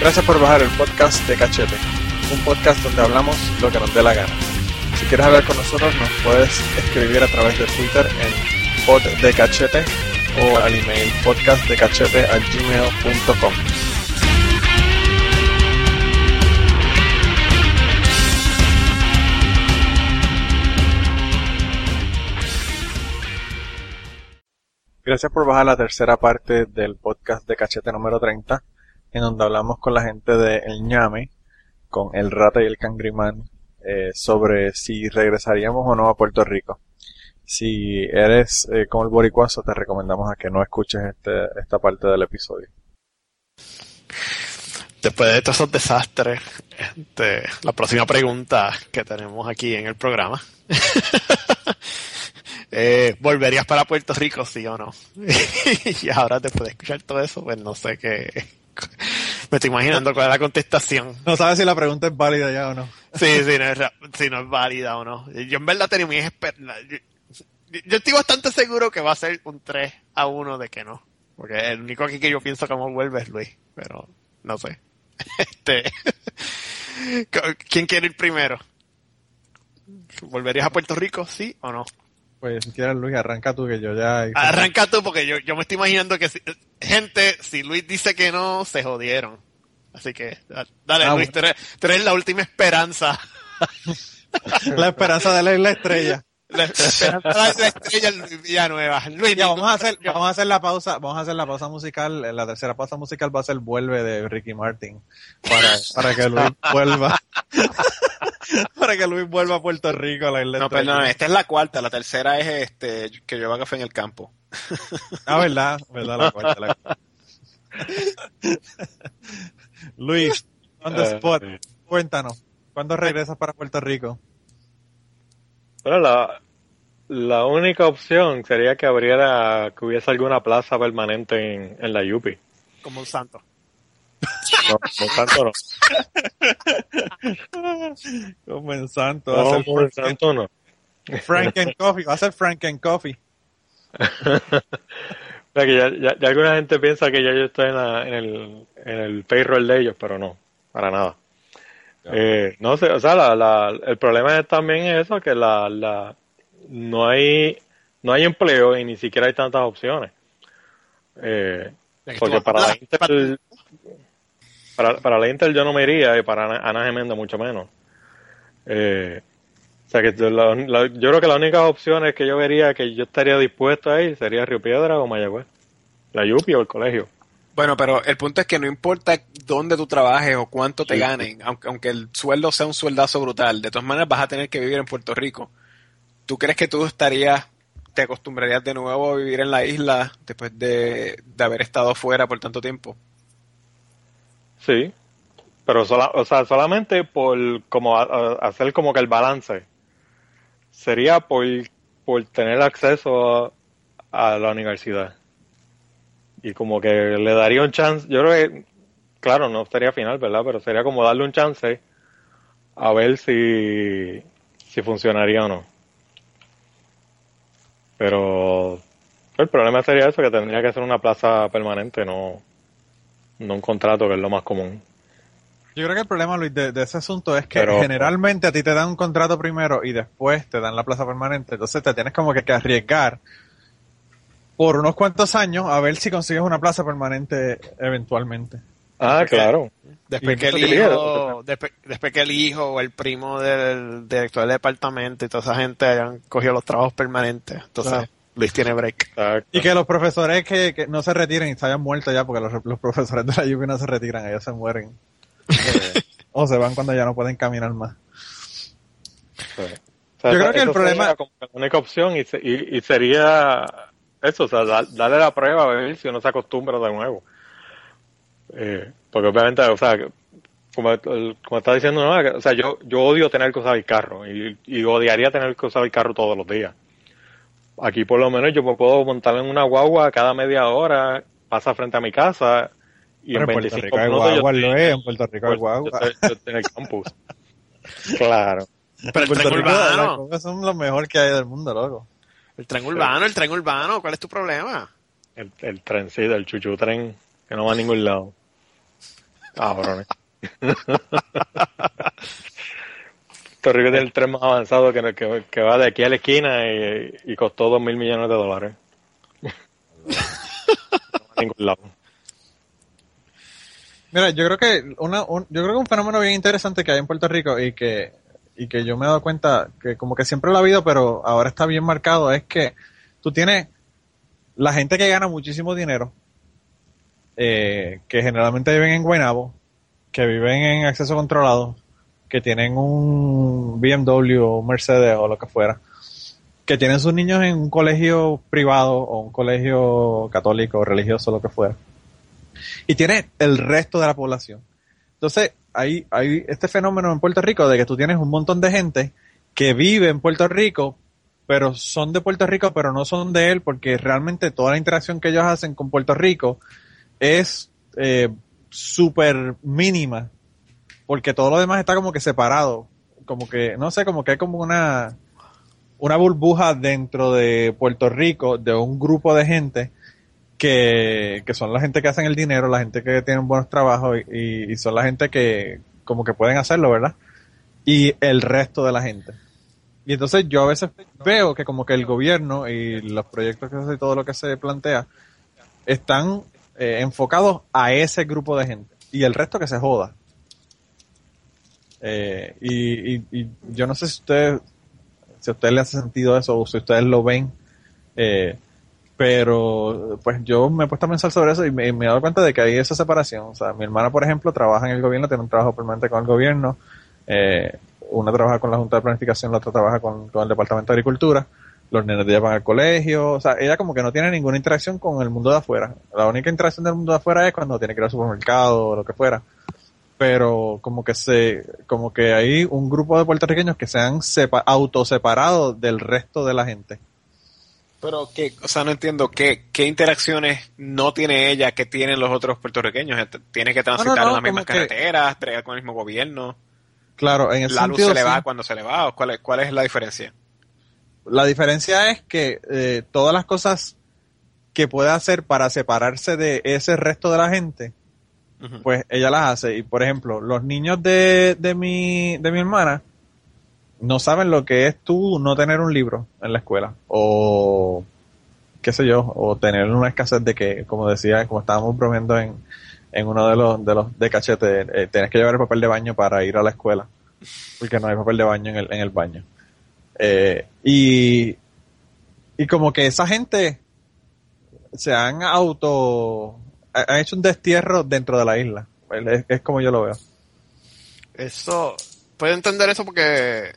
Gracias por bajar el podcast de Cachete, un podcast donde hablamos lo que nos dé la gana. Si quieres hablar con nosotros, nos puedes escribir a través de Twitter en poddecachete o al email podcastdecachete@gmail.com. Gracias por bajar la tercera parte del podcast de Cachete número 30 en donde hablamos con la gente de El Ñame, con El Rata y el Cangrimán, eh, sobre si regresaríamos o no a Puerto Rico. Si eres eh, como el boricuazo, te recomendamos a que no escuches este, esta parte del episodio. Después de todos esos desastres, este, la próxima pregunta que tenemos aquí en el programa. eh, ¿Volverías para Puerto Rico, sí o no? y ahora después de escuchar todo eso, pues no sé qué, me estoy imaginando cuál es la contestación. No sabes si la pregunta es válida ya o no. Sí, sí, no es, si no es válida o no. Yo en verdad tenía mi esperanza. Yo, yo, estoy bastante seguro que va a ser un 3 a 1 de que no. Porque el único aquí que yo pienso que no vuelve es Luis. Pero no sé. Este. ¿Quién quiere ir primero? ¿Volverías a Puerto Rico, sí o no? Pues si quieres Luis, arranca tú que yo ya... Arranca tú porque yo, yo me estoy imaginando que si, gente, si Luis dice que no, se jodieron. Así que, dale ah, Luis, bueno. tú, eres, la última esperanza. la esperanza de la isla estrella. La esperanza de la estrella Luis Villanueva. Luis, ya, vamos a hacer, vamos a hacer la pausa, vamos a hacer la pausa musical, la tercera pausa musical va a ser Vuelve de Ricky Martin. Para, para que Luis vuelva. para que Luis vuelva a Puerto Rico a la isla No, perdón, esta es la cuarta, la tercera es este que lleva café en el campo. ah, verdad, verdad, la cuarta, la cuarta. Luis, on the spot, cuéntanos, ¿cuándo regresas para Puerto Rico? Bueno, la, la única opción sería que abriera, que hubiese alguna plaza permanente en, en la Yupi. Como un santo. No, santo no. como en santo. No, como en santo no. Frank and Coffee, va a ser Frank and Coffee. que ya, ya, ya, alguna gente piensa que ya yo estoy en, la, en, el, en el payroll de ellos, pero no, para nada. Eh, no sé, o sea, la, la, el problema es también eso, que la, la, no hay no hay empleo y ni siquiera hay tantas opciones. Eh, porque para la Intel, para, para, la Intel yo no me iría y para Ana Gemenda mucho menos. Eh, o sea que la, la, yo creo que las únicas opciones que yo vería que yo estaría dispuesto ahí sería Río Piedra o Mayagüez. La Yupi o el colegio. Bueno, pero el punto es que no importa dónde tú trabajes o cuánto te sí, ganen. Aunque, aunque el sueldo sea un sueldazo brutal, de todas maneras vas a tener que vivir en Puerto Rico. ¿Tú crees que tú estarías, te acostumbrarías de nuevo a vivir en la isla después de, de haber estado fuera por tanto tiempo? Sí, pero sola, o sea, solamente por como a, hacer como que el balance. Sería por, por tener acceso a, a, la universidad. Y como que le daría un chance yo creo que claro no sería final verdad pero sería como darle un chance a ver si si funcionaría o no. Pero el problema sería eso que tendría que ser una plaza permanente no no un contrato que es lo más común yo creo que el problema, Luis, de, de ese asunto es que Pero, generalmente a ti te dan un contrato primero y después te dan la plaza permanente. Entonces te tienes como que, que arriesgar por unos cuantos años a ver si consigues una plaza permanente eventualmente. Ah, claro. Después que, el hijo, después, después, que el hijo o el primo del director del departamento y toda esa gente hayan cogido los trabajos permanentes. Entonces, Luis tiene break. Y que los profesores que, no se retiren y se hayan muerto ya, porque los, profesores de la lluvia no se retiran, ellos se mueren. o se van cuando ya no pueden caminar más. Yo creo que el problema... Como la única opción y, y, sería eso, o sea, darle la prueba a ver si uno se acostumbra de nuevo. Eh, porque obviamente, o sea, como, como está diciendo, ¿no? o sea, yo, yo odio tener que usar el carro y, y odiaría tener que usar el carro todos los días. Aquí por lo menos yo me puedo montar en una guagua cada media hora, pasa frente a mi casa y en, 25 minutos guagua, lo es, en Puerto Rico hay guagua. en el campus. claro. Pero el tren urbano. Son lo mejor que hay del mundo, loco. El tren urbano, el tren urbano, ¿cuál es tu problema? El, el trencito, el chuchu tren, que no va a ningún lado. Cabrones. Puerto Rico tiene el tren más avanzado que, que, que, va de aquí a la esquina y, y costó dos mil millones de dólares. no ningún lado. Mira, yo creo que una, un, yo creo que un fenómeno bien interesante que hay en Puerto Rico y que y que yo me he dado cuenta que como que siempre lo ha habido, pero ahora está bien marcado, es que tú tienes la gente que gana muchísimo dinero, eh, que generalmente viven en Guaynabo, que viven en acceso controlado, que tienen un BMW o un Mercedes o lo que fuera, que tienen sus niños en un colegio privado o un colegio católico o religioso, lo que fuera. Y tiene el resto de la población. Entonces, hay, hay este fenómeno en Puerto Rico de que tú tienes un montón de gente que vive en Puerto Rico, pero son de Puerto Rico, pero no son de él, porque realmente toda la interacción que ellos hacen con Puerto Rico es eh, mínima, porque todo lo demás está como que separado, como que, no sé, como que hay como una, una burbuja dentro de Puerto Rico de un grupo de gente que, son la gente que hacen el dinero, la gente que tienen buenos trabajos y, son la gente que como que pueden hacerlo, ¿verdad? Y el resto de la gente. Y entonces yo a veces veo que como que el gobierno y los proyectos que hace y todo lo que se plantea están eh, enfocados a ese grupo de gente y el resto que se joda. Eh, y, yo no sé si ustedes, si a ustedes les hace sentido eso o si ustedes lo ven. Eh, pero pues yo me he puesto a pensar sobre eso y me, he dado cuenta de que hay esa separación. O sea, mi hermana, por ejemplo, trabaja en el gobierno, tiene un trabajo permanente con el gobierno, eh, una trabaja con la Junta de Planificación, la otra trabaja con, el Departamento de Agricultura, los nenes de ella van al colegio, o sea, ella como que no tiene ninguna interacción con el mundo de afuera. La única interacción del mundo de afuera es cuando tiene que ir al supermercado o lo que fuera. Pero como que se, como que hay un grupo de puertorriqueños que se han autoseparado del resto de la gente pero que, o sea, no entiendo qué, qué interacciones no tiene ella que tienen los otros puertorriqueños. Tiene que transitar en las mismas carreteras, bregar con el mismo gobierno. Claro, en el La luz se le va cuando se le va. ¿Cuál es, ¿Cuál es la diferencia? La diferencia es que eh, todas las cosas que puede hacer para separarse de ese resto de la gente, pues ella las hace. Y por ejemplo, los niños de, de, mi, de mi hermana, no saben lo que es tú no tener un libro en la escuela o qué sé yo, o tener una escasez de que, como decía, como estábamos bromeando en, en uno de los de los de cachete, eh, tienes que llevar el papel de baño para ir a la escuela, porque no hay papel de baño en el, en el baño. Eh, y, y como que esa gente se han auto, han hecho un destierro dentro de la isla. Es, como yo lo veo. Eso, puedo entender eso porque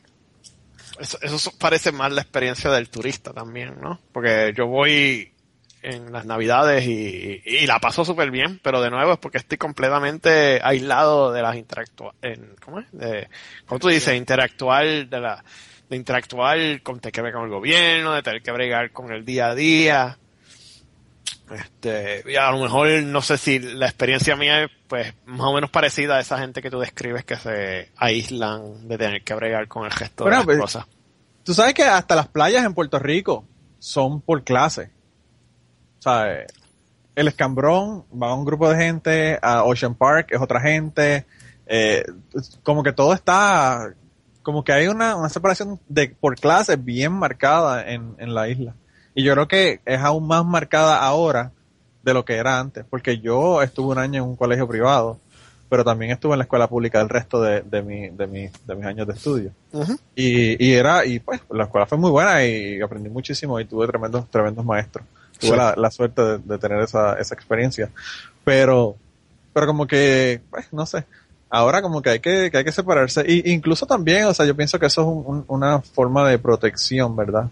eso, parece más la experiencia del turista también, ¿no? Porque yo voy en las navidades y, la paso súper bien, pero de nuevo es porque estoy completamente aislado de las interactuales, ¿cómo es? De, ¿cómo tú dices? Interactuar, de la, de interactuar con, tener que ver con el gobierno, de tener que bregar con el día a día. Este, y a lo mejor no sé si la experiencia mía es pues más o menos parecida a esa gente que tú describes que se aíslan de tener que bregar con el gesto de las pues, cosas. Tú sabes que hasta las playas en Puerto Rico son por clase. O sea, el escambrón va a un grupo de gente, a Ocean Park es otra gente, eh, como que todo está, como que hay una, una separación de por clase bien marcada en, en la isla. Y yo creo que es aún más marcada ahora de lo que era antes, porque yo estuve un año en un colegio privado pero también estuve en la escuela pública el resto de, de, mi, de, mi, de mis años de estudio. y, y era, y pues la escuela fue muy buena y aprendí muchísimo y tuve tremendos, tremendos maestros. Tuve la, la, suerte de, de, tener esa, esa experiencia. Pero, pero como que, pues, no sé. Ahora como que hay que, que hay que separarse. Y incluso también, o sea, yo pienso que eso es un, una forma de protección, ¿verdad?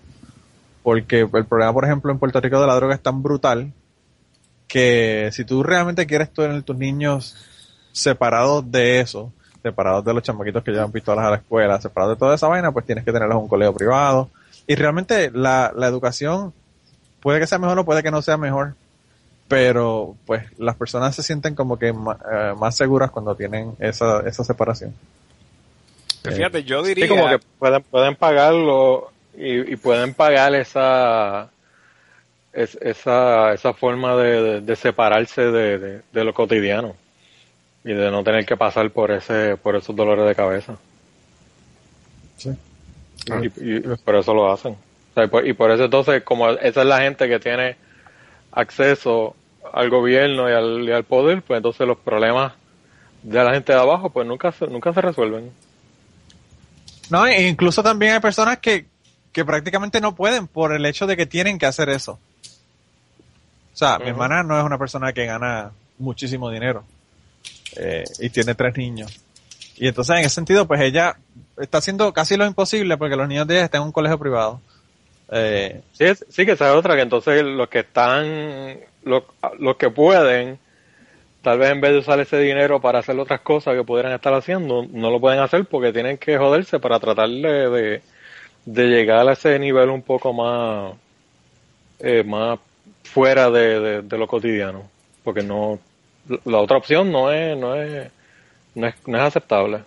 Porque el problema, por ejemplo, en Puerto Rico de la droga es tan brutal que si tú realmente quieres tener tus niños separados de eso, separados de los chamaquitos que llevan pistolas a la escuela, separados de toda esa vaina, pues tienes que tenerlos en un colegio privado. Y realmente la, la educación puede que sea mejor o puede que no sea mejor, pero pues las personas se sienten como que más, eh, más seguras cuando tienen esa, esa separación. fíjate, yo diría... Sí, como que pueden, pueden pagarlo y, y pueden pagar esa es, esa, esa forma de, de, separarse de, de, lo cotidiano y de no tener que pasar por ese por esos dolores de cabeza. Sí. Y, y por eso lo hacen. O sea, y, por, y, por, eso entonces, como esa es la gente que tiene acceso al gobierno y al, y al poder, pues entonces los problemas de la gente de abajo pues nunca se, nunca se resuelven. No, e incluso también hay personas que, que prácticamente no pueden por el hecho de que tienen que hacer eso. O sea, uh -huh. mi hermana no es una persona que gana muchísimo dinero eh, y tiene tres niños. Y entonces en ese sentido, pues ella está haciendo casi lo imposible porque los niños de ella están en un colegio privado. Eh, sí, sí, que esa es otra, que entonces los que están, los, los que pueden, tal vez en vez de usar ese dinero para hacer otras cosas que pudieran estar haciendo, no lo pueden hacer porque tienen que joderse para tratar de, de, de llegar a ese nivel un poco más, eh, más fuera de, de, de, lo cotidiano, porque no la otra opción no es no es no es, no es aceptable.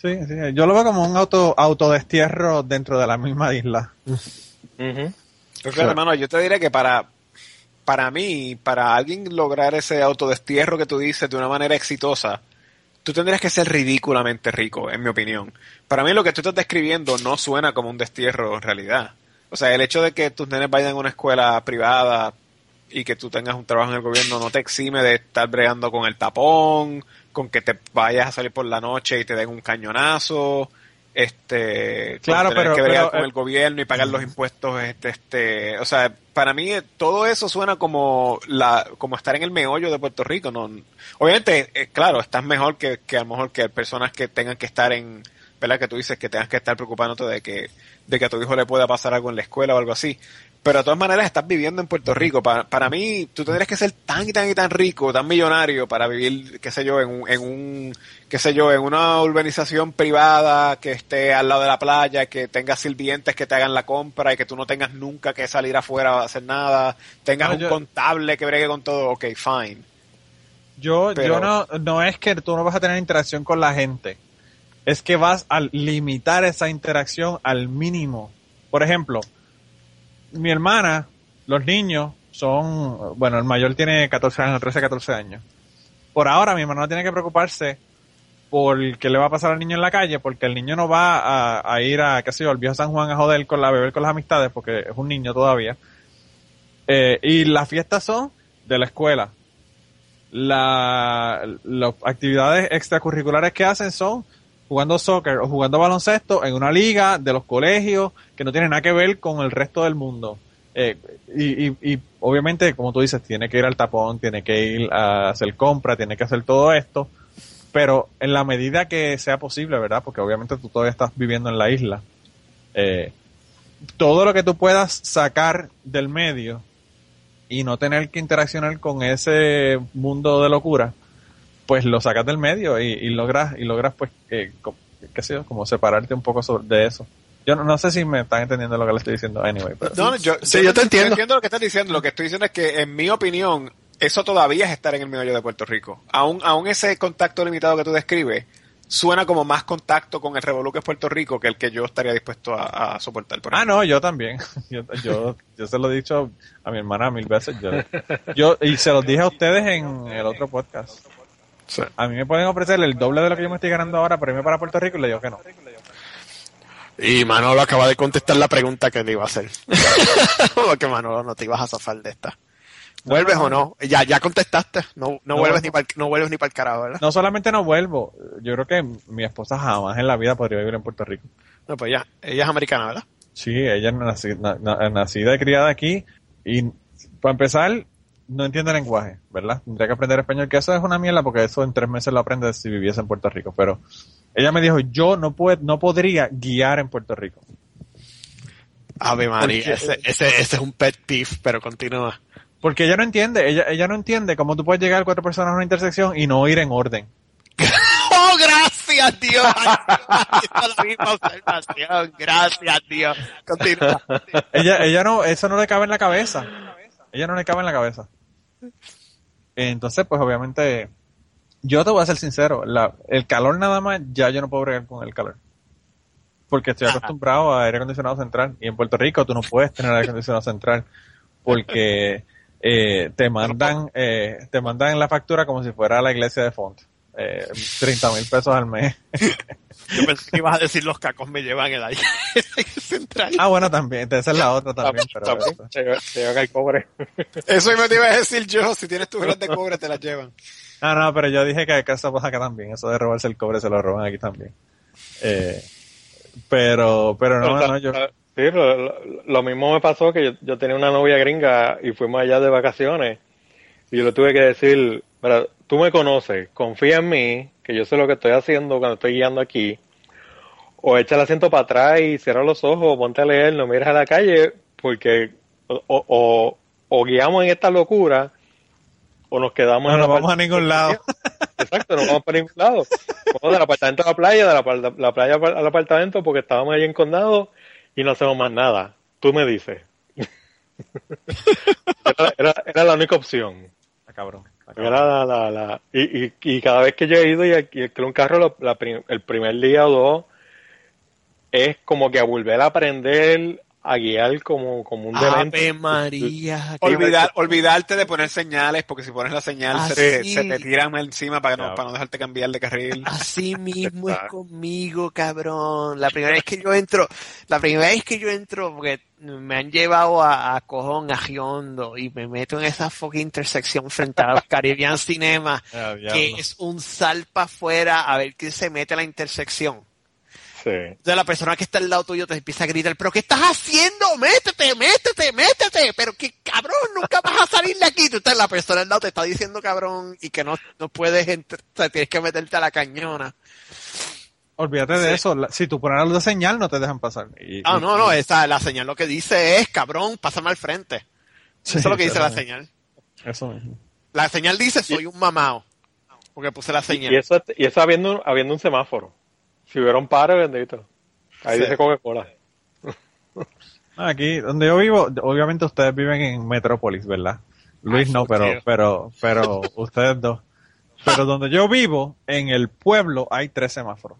Sí, sí, yo lo veo como un auto autodestierro dentro de la misma isla. Uh -huh. Entonces, hermano, yo te diré que para para mí, para alguien lograr ese autodestierro que tú dices de una manera exitosa, tú tendrías que ser ridículamente rico, en mi opinión. Para mí lo que tú estás describiendo no suena como un destierro en realidad. O sea, el hecho de que tus nenes vayan a una escuela privada y que tú tengas un trabajo en el gobierno no te exime de estar bregando con el tapón, con que te vayas a salir por la noche y te den un cañonazo, este, claro, pero que bregar con el gobierno y pagar los impuestos, este, este, o sea, para mí todo eso suena como la, como estar en el meollo de Puerto Rico, no, obviamente, eh, claro, estás mejor que, que a lo mejor que personas que tengan que estar en, ¿verdad? Que tú dices que tengas que estar preocupándote de que, de que a tu hijo le pueda pasar algo en la escuela o algo así. Pero de todas maneras estás viviendo en Puerto Rico. Para, para mí, tú tendrías que ser tan y tan y tan rico, tan millonario para vivir, qué sé yo, en un, en un, qué sé yo, en una urbanización privada que esté al lado de la playa, que tengas sirvientes que te hagan la compra y que tú no tengas nunca que salir afuera a hacer nada, tengas no, un yo, contable que bregue con todo, ok, fine. Yo, Pero, yo no, no es que tú no vas a tener interacción con la gente es que vas a limitar esa interacción al mínimo. Por ejemplo, mi hermana, los niños son, bueno, el mayor tiene 14 años, 13, 14 años. Por ahora mi hermana no tiene que preocuparse por qué le va a pasar al niño en la calle, porque el niño no va a, ir a, qué sé yo, al viejo San Juan a joder con la beber con las amistades, porque es un niño todavía. Eh, y las fiestas son de la escuela. La, las actividades extracurriculares que hacen son jugando soccer o jugando baloncesto en una liga de los colegios que no tiene nada que ver con el resto del mundo. Eh, y, obviamente, como tú dices, tiene que ir al tapón, tiene que ir a hacer compra, tiene que hacer todo esto, pero en la medida que sea posible, ¿verdad? Porque obviamente tú todavía estás viviendo en la isla. Eh, todo lo que tú puedas sacar del medio y no tener que interaccionar con ese mundo de locura, pues lo sacas del medio y, y logras y logras pues eh, qué sé yo, como separarte un poco sobre, de eso. Yo no, no, sé si me están entendiendo lo que le estoy diciendo anyway. Pero... No, yo, sí, yo, yo te entiendo. Yo entiendo lo que estás diciendo. Lo que estoy diciendo es que, en mi opinión, eso todavía es estar en el meollo de Puerto Rico. Aún, aún ese contacto limitado que tú describes, suena como más contacto con el Revolu que es Puerto Rico que el que yo estaría dispuesto a, a soportar. Por ah, no, yo también. Yo, yo, yo se lo he dicho a mi hermana mil veces. Yo, yo, y se los dije a ustedes en el otro podcast. Sí. A mí me pueden ofrecer el doble de lo que yo me estoy ganando ahora irme para Puerto Rico y le digo que no. Y Manolo acaba de contestar la pregunta que le iba a hacer. Porque Manolo no te ibas a zafar de esta. ¿Vuelves o no? Ya, ya contestaste. No, no, vuelves ni para no vuelves ni para el carajo, ¿verdad? No solamente no vuelvo, yo creo que mi esposa jamás en la vida podría vivir en Puerto Rico. No, pues ya. Ella es americana, ¿verdad? Sí, ella es naci- na- na- nacida y criada aquí y para empezar no entiende lenguaje, ¿verdad? Tendría que aprender español, que eso es una mierda porque eso en tres meses lo aprende si viviese en Puerto Rico, pero ella me dijo, yo no puedo, no podría guiar en Puerto Rico. Ave María, Porque- ese, ese, ese es un pet peeve, pero continúa. Porque ella no entiende, ella, ella no entiende cómo tú puedes llegar cuatro personas a una intersección y no ir en orden. ¡Oh, gracias, Dios! Hizo la misma observación. Gracias, Dios. Continúa. Ella, ella no, eso no le cabe en la cabeza. Ella no le cabe en la cabeza. Entonces, pues obviamente, yo te voy a ser sincero, la, el calor nada más, ya yo no puedo bregar con el calor. Porque estoy acostumbrado a aire acondicionado central. Y en Puerto Rico tú no puedes tener aire acondicionado central. Porque eh, te mandan, eh, te mandan la factura como si fuera la iglesia de Font. Eh, 30 mil pesos al mes. Yo pensé que ibas a decir los cacos me llevan el aire central. Ah, bueno, también, esa es la otra también. Pero También. Se el cobre. Eso me te iba a decir yo. Si tienes tus velas de cobre, te las llevan. Ah, no, pero yo dije que acá eso pasa acá también. Eso de robarse el cobre se lo roban aquí también. Eh, pero, pero no, no, yo. Sí, lo, lo- lo mismo me pasó que yo, yo tenía una novia gringa y fuimos allá de vacaciones y yo le tuve que decir, "Mira, tú me conoces, confía en mí, que yo sé lo que estoy haciendo cuando estoy guiando aquí, o echa el asiento para atrás y cierra los ojos, ponte a leer, no mires a la calle, porque o, o, o guiamos en esta locura o nos quedamos No en nos la vamos a ningún lado. Exacto, no vamos para ningún lado. Vamos del apartamento a la playa, de la, playa al apartamento porque estábamos allí en condado y no hacemos más nada. Tú me dices. era, era, era la única opción. Ah, cabrón. Y, y, y cada vez que yo he ido y alquilé un carro, el primer día o dos, es como que a volver a aprender a guiar como, como un demente. Ave María. Olvidar- olvidarte de poner señales, porque si pones la señal se, te, Así. se te tiran encima para, que no, para no dejarte cambiar de carril. Así mismo es conmigo, cabrón. La primera vez que yo entro, la primera vez que yo entro, porque me han llevado a, a Cojón, a Giondo, y me meto en esa fucking intersección frente a los Caribbean Cinema, Ah, que es un sal para afuera a ver quién se mete a la intersección. Sí. Entonces la persona que está al lado tuyo te empieza a gritar, pero ¿qué estás haciendo? Métete, métete, métete, pero qué cabrón, nunca vas a salir de aquí. Tú estás, la persona al lado te está diciendo cabrón y que no, no puedes, entr- o sea, tienes que meterte a la cañona. Olvídate de eso. la- Si tú pones la luz de señal, no te dejan pasar. Y- Ah, y- no, no, esa, la señal lo que dice es, cabrón, pásame al frente. Sí, Eso es lo que dice la señal. Eso mismo. La señal dice, soy un mamao. Porque puse la Y, señal. y eso, y eso habiendo, habiendo un semáforo. Si hubiera un paro, bendito. Ahí Sí. dice Coca-Cola. Aquí, donde yo vivo, obviamente ustedes viven en Metrópolis, ¿verdad? Luis Ah, no, pero, tío. pero, pero ustedes dos. Pero donde yo vivo, en el pueblo, hay tres semáforos.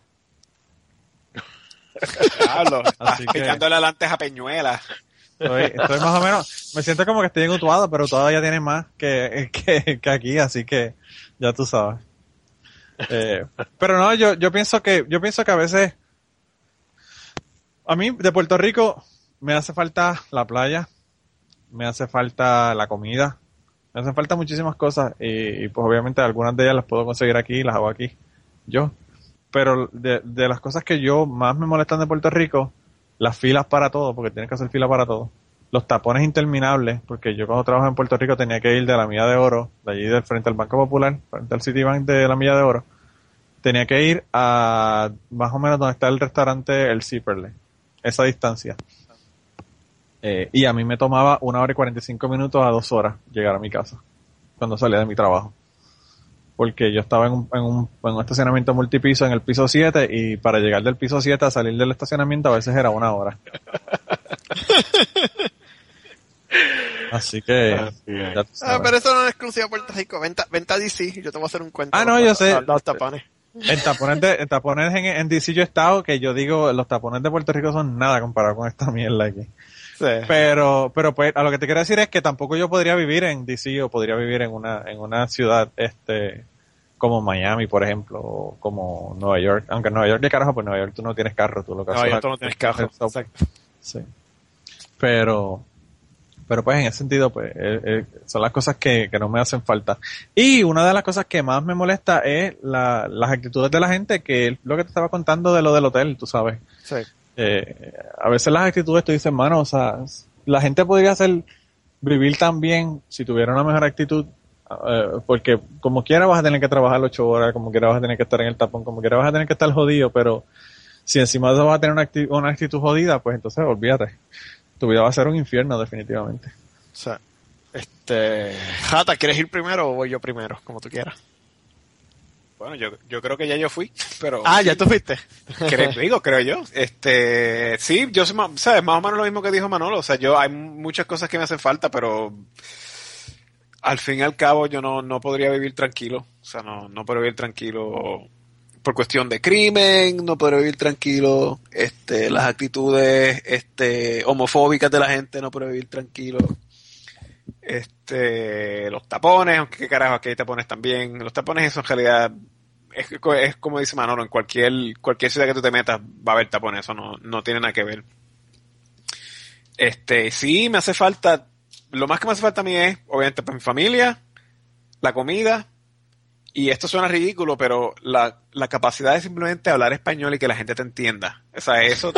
Diablo, Así que- picándole adelante a Peñuela. Estoy, estoy más o menos, me siento como que estoy en Utuado, pero todavía tiene más que, que, que aquí, así que ya tú sabes. Eh, pero no, yo, yo pienso que, yo pienso que a veces, a mí de Puerto Rico me hace falta la playa, me hace falta la comida, me hacen falta muchísimas cosas y, y, pues obviamente algunas de ellas las puedo conseguir aquí, las hago aquí, yo. Pero de, de las cosas que yo más me molestan de Puerto Rico, las filas para todo, porque tienes que hacer fila para todo. Los tapones interminables, porque yo cuando trabajaba en Puerto Rico tenía que ir de la Milla de Oro, de allí del frente al Banco Popular, frente al Citibank de la Milla de Oro, tenía que ir a más o menos donde está el restaurante El Zipperle, esa distancia. Eh, y a mí me tomaba una hora y 45 minutos a dos horas llegar a mi casa, cuando salía de mi trabajo. Porque yo estaba en un, en un, en un estacionamiento multipiso en el piso 7 y para llegar del piso 7 a salir del estacionamiento a veces era una hora. Así que... Así ya Ah, pero eso no es exclusivo de Puerto Rico. Venta, venta DC, yo te voy a hacer un cuento. Ah, no, yo sé. Los, los tapones. En tapones, de, en, tapones en, en DC yo he estado, que yo digo, los tapones de Puerto Rico son nada comparado con esta mierda aquí. Sí. Pero, pero pues, a lo que te quiero decir es que tampoco yo podría vivir en DC o podría vivir en una, en una ciudad, este, como Miami, por ejemplo, o como Nueva York. Aunque en Nueva York, de carajo, pues Nueva York tú no tienes carro, tú lo que haces es- tú no tienes carro. Exacto. Sí. Pero, Pero pues en ese sentido, pues eh, eh, son las cosas que, que no me hacen falta. Y una de las cosas que más me molesta es la, las actitudes de la gente, que es lo que te estaba contando de lo del hotel, tú sabes. Sí. Eh, a veces las actitudes tú dices, mano, o sea, la gente podría hacer vivir tan bien si tuviera una mejor actitud, eh, porque como quiera vas a tener que trabajar ocho horas, como quiera vas a tener que estar en el tapón, como quiera vas a tener que estar jodido, pero si encima de eso vas a tener una, acti- una actitud jodida, pues entonces olvídate. Tu vida va a ser un infierno definitivamente. O sea, este, Jata, ¿quieres ir primero o voy yo primero? Como tú quieras. Bueno, yo, yo creo que ya yo fui, pero... Ah, ya tú fuiste. Creo, digo, creo yo. Este, sí, yo soy más, sabes, más o menos lo mismo que dijo Manolo. O sea, yo hay muchas cosas que me hacen falta, pero al fin y al cabo yo no, no podría vivir tranquilo. O sea, no, no puedo vivir tranquilo por cuestión de crimen, no puedo vivir tranquilo, este, las actitudes, este, homofóbicas de la gente, no puedo vivir tranquilo. Este, los tapones, aunque qué carajo, aquí hay tapones también. Los tapones eso en realidad es, es como dice Manolo, en cualquier, cualquier ciudad que tú te metas va a haber tapones, eso no, no tiene nada que ver. Este, sí, me hace falta, lo más que me hace falta a mí es, obviamente, para mi familia, la comida, y esto suena ridículo, pero la, la capacidad de simplemente hablar español y que la gente te entienda. O sea, eso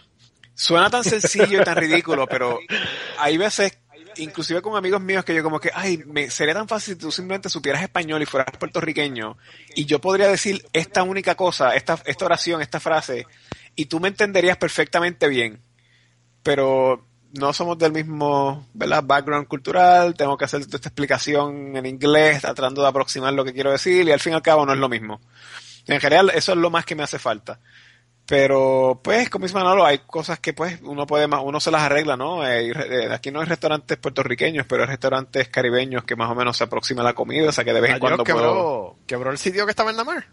suena tan sencillo y tan ridículo, pero hay veces, inclusive con amigos míos, que yo como que, ay, me sería tan fácil si tú simplemente supieras español y fueras puertorriqueño, y yo podría decir esta única cosa, esta, esta oración, esta frase, y tú me entenderías perfectamente bien. Pero no somos del mismo ¿verdad? background cultural, tengo que hacer esta explicación en inglés, tratando de aproximar lo que quiero decir, y al fin y al cabo no es lo mismo. En general, eso es lo más que me hace falta. Pero, pues, como dice Manolo, hay cosas que, pues, uno puede más, uno se las arregla, ¿no? Eh, eh, aquí no hay restaurantes puertorriqueños, pero hay restaurantes caribeños que más o menos se aproxima a la comida, o sea que de vez en cuando puedo... quebró, quebró el sitio que estaba en la mar.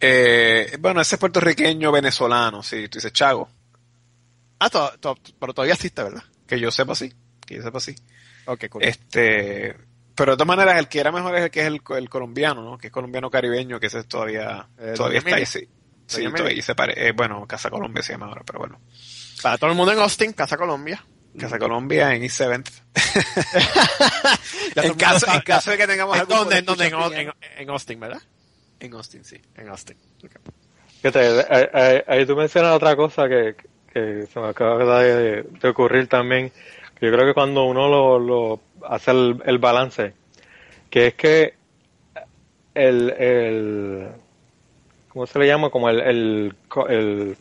Eh, bueno, ese es puertorriqueño venezolano, sí, tú dices Chago. Ah, to- to- pero todavía existe, ¿verdad? Que yo sepa sí, que yo sepa sí. Ok, cool. Este, pero de todas maneras, el que era mejor es el que es el, el colombiano, ¿no? Que es colombiano caribeño, que ese todavía, Eh, todavía está ahí, sí. Sí, todavía se pare, eh, bueno, Casa Colombia se llama ahora, pero bueno. Para todo el mundo en Austin, Casa Colombia. Casa Colombia en East 7th. Ya todo en, el mundo caso, en caso de que tengamos ¿En algún dónde? ¿En dónde? En, en, en Austin, ¿verdad? en Austin, sí. En Austin. Ok. Fíjate, ahí, ahí- ahí tú mencionas otra cosa que, que se me acaba de, de ocurrir también, que yo creo que cuando uno lo, lo hace el, el balance, que es que el, el ¿cómo se le llama? Como el, el, el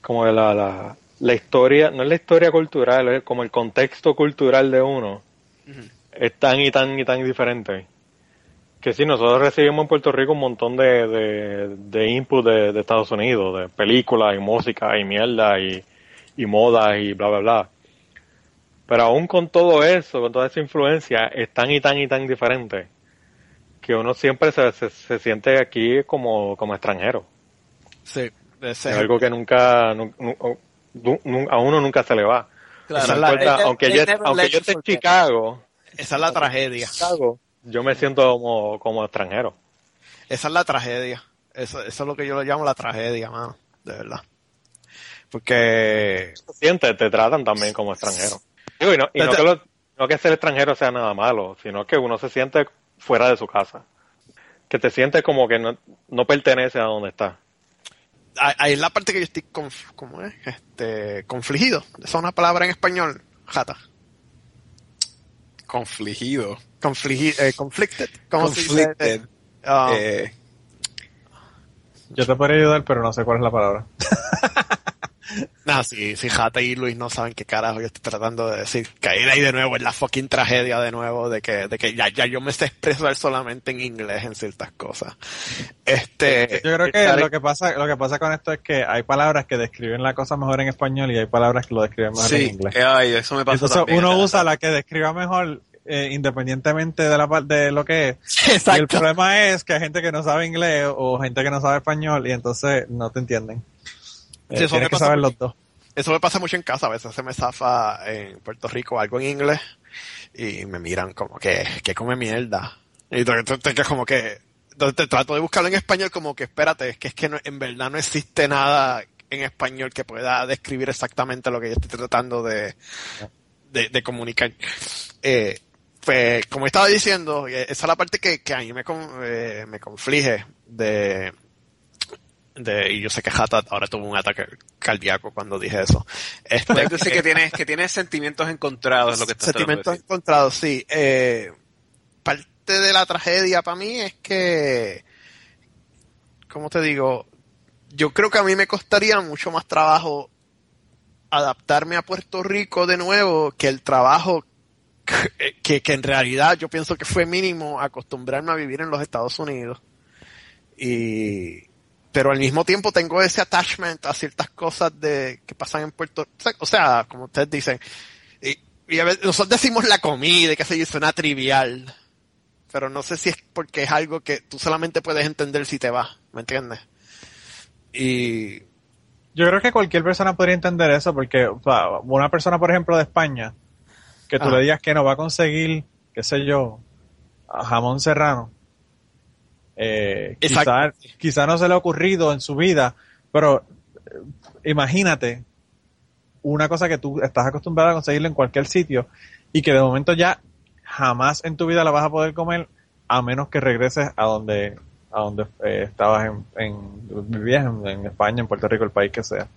como la, la, la historia, no es la historia cultural, es como el contexto cultural de uno, es tan y tan y tan diferente. Que sí, nosotros recibimos en Puerto Rico un montón de, de, de input de, de Estados Unidos, de películas y música y mierda y, y modas y bla, bla, bla. Pero aún con todo eso, con toda esa influencia, es tan y tan y tan diferente que uno siempre se, se, se siente aquí como, como extranjero. Sí. Es es algo que nunca, nu- nu- nu- nu- a uno nunca se le va. Claro, No esa es la- importa, they- aunque they yo, aunque yo you esté en. Chicago, esa es la tragedia. Chicago, yo me siento como, como extranjero. Esa es la tragedia. Eso, eso es lo que yo lo llamo la tragedia, mano. De verdad. Porque te sientes, te tratan también como extranjero. Digo, y no, y no Este- que, lo- no que ser extranjero sea nada malo, sino que uno se siente fuera de su casa. Que te sientes como que no, no pertenece a donde está. ahí ahí es la parte que yo estoy conf- ¿cómo es? Este, confligido. Esa es una palabra en español, jata. Confligido. Confligi eh, conflicted. ¿Cómo se dice? Conflicted. Ah, Eh, Yo te podría ayudar, pero no sé cuál es la palabra. Nah, sí, sí, Jata y Luis no saben qué carajo yo estoy tratando de decir. Caer ahí de nuevo en la fucking tragedia de nuevo de que, de que ya, ya yo me sé expresar solamente en inglés en ciertas cosas. Este, Yo creo que lo que pasa, lo que pasa con esto es que hay palabras que describen la cosa mejor en español y hay palabras que lo describen mejor en inglés. eh, ay, eso me pasa Entonces también. uno usa la que describa mejor eh, independientemente de la de lo que es. Y el exacto. problema es que hay gente que no sabe inglés o gente que no sabe español y entonces no te entienden. Eh, Sí, eso me tienes que pasa saber mucho. los dos. Eso me pasa mucho en casa, a veces se me zafa en Puerto Rico algo en inglés y me miran como que, que come mierda. Y que como que, te, te trato de buscarlo en español como que espérate, es que es que no- en verdad no existe nada en español que pueda describir exactamente lo que yo estoy tratando de, de, de comunicar. Eh, pues, como estaba diciendo, eh, esa es la parte que, que a mí me, eh, me conflige de, de, y yo sé que Jata ahora tuvo un ataque cardíaco cuando dije eso. Este, decir que tienes, que tienes sentimientos encontrados, es lo que estás Sentimientos encontrados, sí. Eh, parte de la tragedia para mí es que, ¿cómo te digo? Yo creo que a mí me costaría mucho más trabajo adaptarme a Puerto Rico de nuevo que el trabajo que, que, que en realidad yo pienso que fue mínimo acostumbrarme a vivir en los Estados Unidos. Y, pero al mismo tiempo tengo ese attachment a ciertas cosas de que pasan en Puerto Rico. O sea, como ustedes dicen, y, y a veces nosotros decimos la comida y que se suena trivial. Pero no sé si es porque es algo que tú solamente puedes entender si te vas, ¿me entiendes? Y Yo creo que cualquier persona podría entender eso porque o sea, una persona, por ejemplo, de España, que tú le digas que no va a conseguir, qué sé yo, a jamón serrano, eh, quizá, quizá no se le ha ocurrido en su vida, pero eh, imagínate una cosa que tú estás acostumbrado a conseguirlo en cualquier sitio y que de momento ya jamás en tu vida la vas a poder comer a menos que regreses a donde a donde eh, estabas en, en vivías en, en España, en Puerto Rico, el país que sea.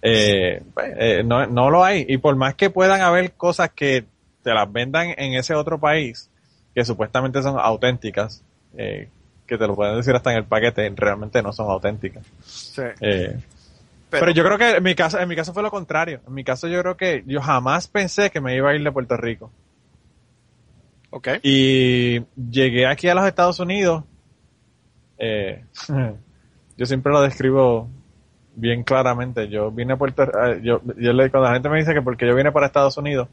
Eh, pues, eh, no, no lo hay. Y por más que puedan haber cosas que te las vendan en ese otro país, que supuestamente son auténticas, eh, que te lo pueden decir hasta en el paquete, realmente no son auténticas. sí, Eh, pero, yo creo que en mi caso, en mi caso fue lo contrario. En mi caso yo creo que yo jamás pensé que me iba a ir de Puerto Rico. ok. Y llegué aquí a los Estados Unidos. eh, yo siempre lo describo bien claramente. Yo vine a Puerto eh, yo, yo le, cuando la gente me dice que porque yo vine para Estados Unidos,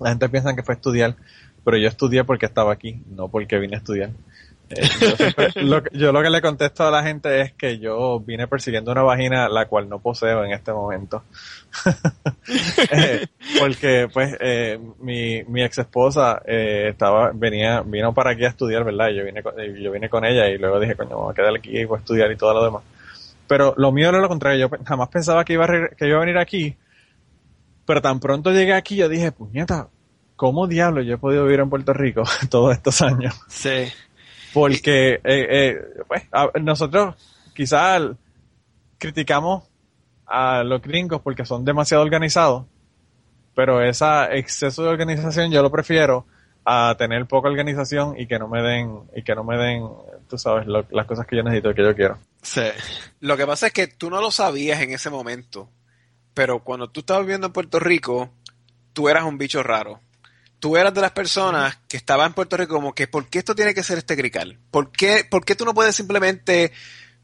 la gente piensa que fue a estudiar, pero yo estudié porque estaba aquí, no porque vine a estudiar. Yo, lo, que- le contesto a la gente es que yo vine persiguiendo una vagina la cual no poseo en este momento. Eh, porque pues eh, mi, mi ex esposa eh, estaba venía vino para aquí a estudiar verdad yo vine con, yo vine con ella y luego dije coño me voy a quedar aquí y voy a estudiar y todo lo demás pero lo mío era lo contrario yo jamás pensaba que iba a que iba a venir aquí pero tan pronto llegué aquí yo dije puñeta cómo diablo yo he podido vivir en Puerto Rico todos estos años Sí. Porque eh, eh, pues, a- nosotros quizás criticamos a los gringos porque son demasiado organizados, pero ese exceso de organización yo lo prefiero a tener poca organización y que no me den y que no me den, tú sabes, lo- las cosas que yo necesito y que yo quiero. Sí. Lo que pasa es que tú no lo sabías en ese momento, pero cuando tú estabas viviendo en Puerto Rico, tú eras un bicho raro. Tú eras de las personas que estaban en Puerto Rico como que, ¿por qué esto tiene que ser este crical? ¿Por qué, por qué tú no puedes simplemente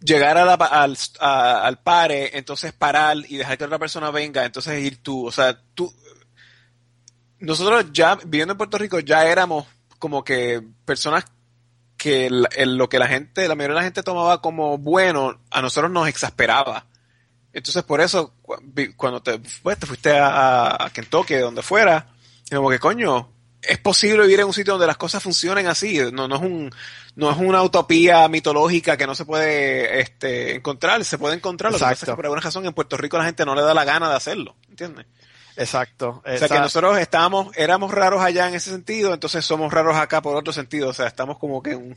llegar a la al, a- al pare, entonces parar y dejar que otra persona venga, entonces ir tú? O sea, tú... Nosotros ya, viviendo en Puerto Rico, ya éramos como que personas que el- el- lo que la gente, la mayoría de la gente tomaba como bueno, a nosotros nos exasperaba. Entonces, por eso, cuando te, pues, te fuiste a, a Kentucky, donde fuera, como que coño, es posible vivir en un sitio donde las cosas funcionen así. No, no es un, no es una utopía mitológica que no se puede este, encontrar, se puede encontrar. Lo que pasa es Exacto. que por alguna razón en Puerto Rico la gente no le da la gana de hacerlo, ¿entiendes? Exacto. O sea que nosotros estábamos, éramos raros allá en ese sentido, entonces somos raros acá por otro sentido. O sea, estamos como que un-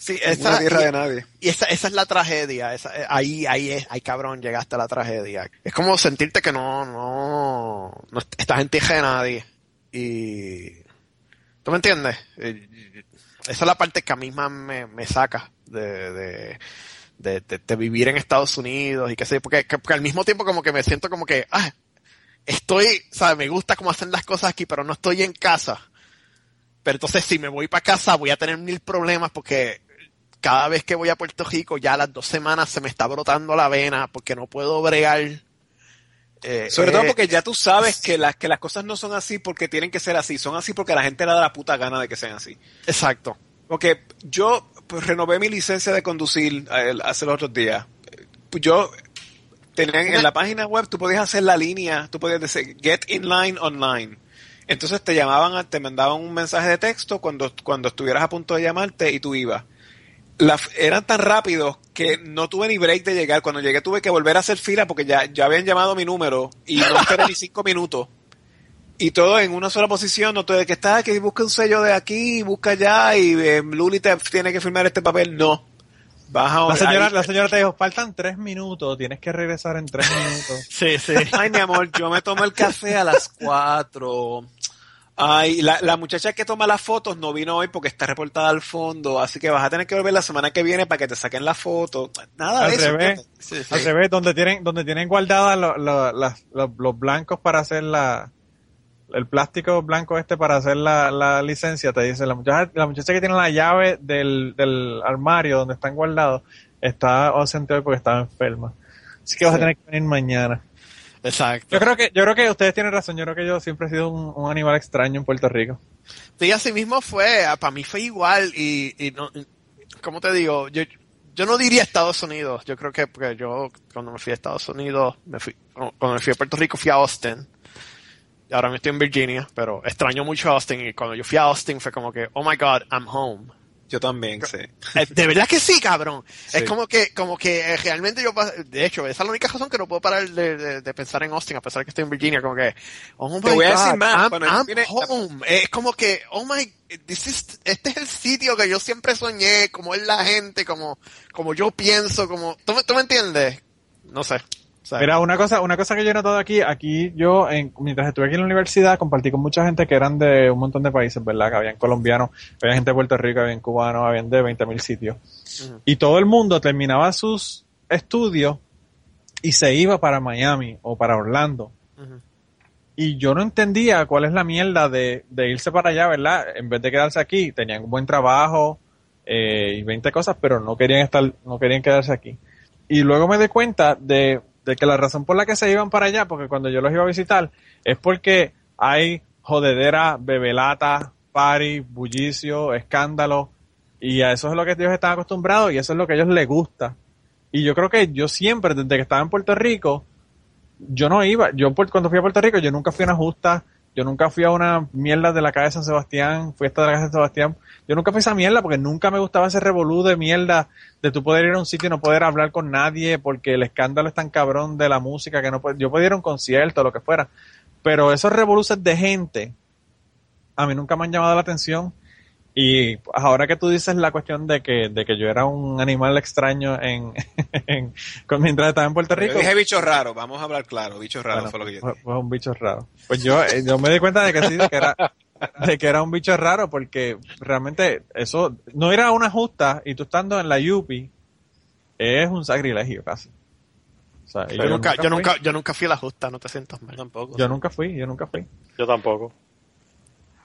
sí, esa- tierra y- de nadie. Y esa, esa es la tragedia, esa, eh, ahí, ahí es, ay cabrón, llegaste a la tragedia. Es como sentirte que no, no, no est- estás en tierra de nadie. Y, ¿tú me entiendes? Eh, Esa es la parte que a mí más me, me saca de, de, de, de- de vivir en Estados Unidos y qué sé yo, porque, que- porque al mismo tiempo como que me siento como que, ah, estoy, sabes, me gusta cómo hacen las cosas aquí, pero no estoy en casa. Pero entonces si me voy para casa voy a tener mil problemas porque cada vez que voy a Puerto Rico, ya a las dos semanas se me está brotando la vena porque no puedo bregar. Eh, Sobre todo eh, porque ya tú sabes que las, que las cosas no son así porque tienen que ser así, son así porque la gente le da la puta gana de que sean así. Exacto. Porque yo pues, renové mi licencia de conducir eh, hace los otros días. Pues Yo tenía en la página web, tú podías hacer la línea, tú podías decir get in line online. Entonces te llamaban, te mandaban un mensaje de texto cuando, cuando estuvieras a punto de llamarte y tú ibas. La- eran tan rápidos que no tuve ni break de llegar. Cuando llegué tuve que volver a hacer fila porque ya, ya habían llamado mi número y no esperé ni cinco minutos. Y todo en una sola posición, no todo que está, que busca un sello de aquí, busca allá y eh, Luli te tiene que firmar este papel. No. Baja La señora, ahí- la señora te dijo, faltan tres minutos, tienes que regresar en tres minutos. Sí, sí. Ay, mi amor, yo me tomo el café a las cuatro. Ay, la, la muchacha que toma las fotos no vino hoy porque está reportada al fondo, así que vas a tener que volver la semana que viene para que te saquen la foto. Nada Al de eso. revés. Sí, sí. Al revés, donde tienen, donde tienen guardadas lo- lo- los blancos para hacer la, el plástico blanco este para hacer la, la licencia, te dice la muchacha, la muchacha que tiene la llave del, del armario donde están guardados está ausente hoy porque estaba enferma. Así que vas a tener que venir mañana. Exacto. Yo creo que, yo creo que ustedes tienen razón, yo creo que yo siempre he sido un, un animal extraño en Puerto Rico. Sí, así mismo fue, para mí fue igual y, y no, como te digo, yo, yo no diría Estados Unidos, yo creo que porque yo cuando me fui a Estados Unidos, me fui, cuando me fui a Puerto Rico fui a Austin, y ahora me estoy en Virginia, pero extraño mucho Austin y cuando yo fui a Austin fue como que, oh my god, I'm home. Yo también, sí. Eh, De verdad que sí, cabrón. Sí. Es como que, como que eh, realmente yo, de hecho, esa es la única razón que no puedo parar de, de- de pensar en Austin, a pesar de que estoy en Virginia, como que, oh Te voy a God, decir más, I'm, cuando I'm viene- home. Es como que, oh my, this is, este es el sitio que yo siempre soñé, como es la gente, como, como yo pienso, como, ¿tú, me- tú me entiendes? No sé. Sea, Mira, una cosa, una cosa que yo he notado aquí, aquí yo, en, mientras estuve aquí en la universidad, compartí con mucha gente que eran de un montón de países, ¿verdad? Que habían colombianos, había gente de Puerto Rico, habían cubanos, habían de 20.000 sitios. Y todo el mundo terminaba sus estudios y se iba para Miami o para Orlando. Y yo no entendía cuál es la mierda de, de irse para allá, ¿verdad? En vez de quedarse aquí, tenían un buen trabajo eh, y 20 cosas, pero no querían estar, no querían quedarse aquí. Y luego me di cuenta de, de que la razón por la que se iban para allá, porque cuando yo los iba a visitar, es porque hay jodedera, bebelata, party, bullicio, escándalo, y a eso es lo que ellos están acostumbrados y eso es lo que a ellos les gusta. Y yo creo que yo siempre, desde que estaba en Puerto Rico, yo no iba, yo cuando fui a Puerto Rico, yo nunca fui a una justa, yo nunca fui a una mierda de la calle de San Sebastián, fiesta de la calle de San Sebastián, yo nunca fui a esa mierda porque nunca me gustaba ese revolú de mierda de tú poder ir a un sitio y no poder hablar con nadie porque el escándalo es tan cabrón de la música que no yo podía ir a un concierto, lo que fuera, pero esos revoluces de gente a mí nunca me han llamado la atención y ahora que tú dices la cuestión de que, de que yo era un animal extraño en, mientras estaba en Puerto Yo Rico, dije bicho raro, vamos a hablar claro, bicho raro bueno, fue lo que yo dije. fue un bicho raro. Pues yo, eh, yo me di cuenta de que sí, de que era, de que era un bicho raro porque realmente eso, no ir a una justa y tú estando en la Yupi es un sacrilegio casi. O sea, yo, nunca, yo nunca, yo nunca fui a la justa, no te sientas mal. Tampoco. yo nunca fui, yo nunca fui. Yo tampoco.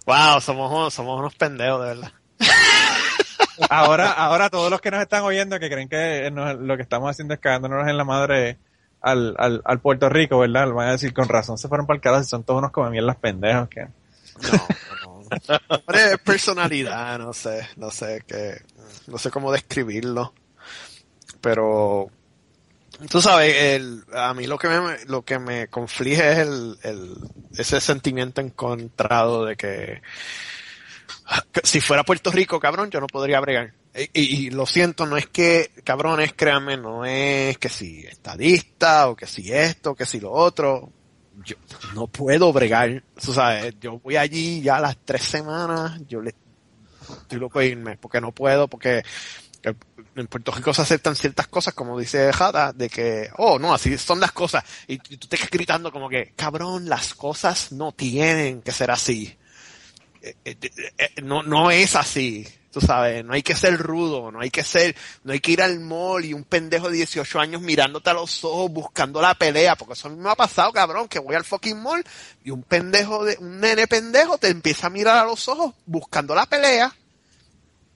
Wow, somos, unos- somos unos pendejos, de verdad. Ahora, ahora todos los que nos están oyendo que creen que nos- lo que estamos haciendo es cagándonos en la madre al, al, al Puerto Rico, ¿verdad? Van a decir con razón se fueron para el carajo si son todos unos como mierdas pendejos que No, no, no. Pero es personalidad, no sé, no sé qué, no sé cómo describirlo. Pero, tú sabes, el, a mí lo que me, lo que me conflige es el, ese sentimiento encontrado de que, si fuera Puerto Rico, cabrón, yo no podría bregar. Y, y- lo siento, no es que, cabrones, créanme, no es que si estadista o que si esto, que si lo otro. Yo no puedo bregar. Tú sabes, yo voy allí ya las tres semanas, yo le estoy loco irme, porque no puedo, porque en Puerto Rico se aceptan ciertas cosas, como dice Jada, de que, oh, no, así son las cosas. Y, y tú te quedas gritando como que, cabrón, las cosas no tienen que ser así. Eh, eh, eh, no, no es así. Tú sabes, no hay que ser rudo, no hay que ser, no hay que ir al mall y un pendejo de 18 años mirándote a los ojos buscando la pelea, porque eso a mí me ha pasado, cabrón, que voy al fucking mall y un pendejo de, un nene pendejo te empieza a mirar a los ojos buscando la pelea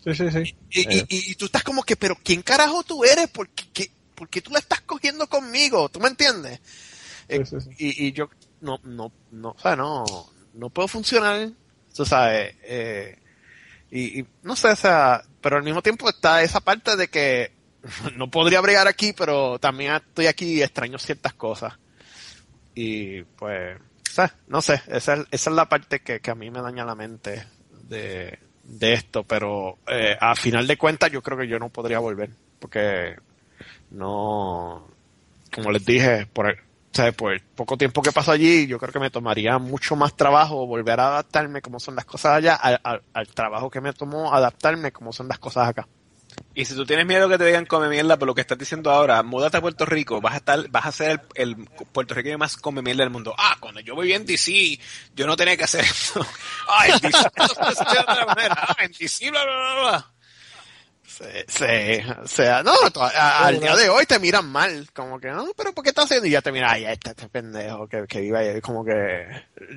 Sí, sí, sí. y, y- Eh, y- y tú estás como que, pero ¿quién carajo tú eres? ¿Por qué, qué- por qué tú la estás cogiendo conmigo? ¿Tú me entiendes? Eh. Y, yo no, no, no, o sea, no, no puedo funcionar, tú sabes, eh, y, no sé, o sea, pero al mismo tiempo está esa parte de que no podría bregar aquí, pero también estoy aquí y extraño ciertas cosas. Y pues, o sea, no sé, esa es, esa es la parte que, que a mí me daña la mente de, de esto, pero eh, a final de cuentas yo creo que yo no podría volver, porque no, como les dije, por sea, por el poco tiempo que paso allí, yo creo que me tomaría mucho más trabajo volver a adaptarme como son las cosas allá al, al- al trabajo que me tomó adaptarme como son las cosas acá. Y si tú tienes miedo que te digan come mierda por lo que estás diciendo ahora, múdate a Puerto Rico, vas a estar, vas a ser el, el puertorriqueño más come mierda del mundo. Ah, cuando yo viví en DC, yo no tenía que hacer eso. Ah, en DC se de otra manera. Ah, en DC, bla, bla, bla, bla. Se, se- o sea, no, a- al día de hoy te miran mal, como que, no, pero ¿por qué estás haciendo? Y ya te miran, ay, este, este pendejo que, que vive ahí, como que,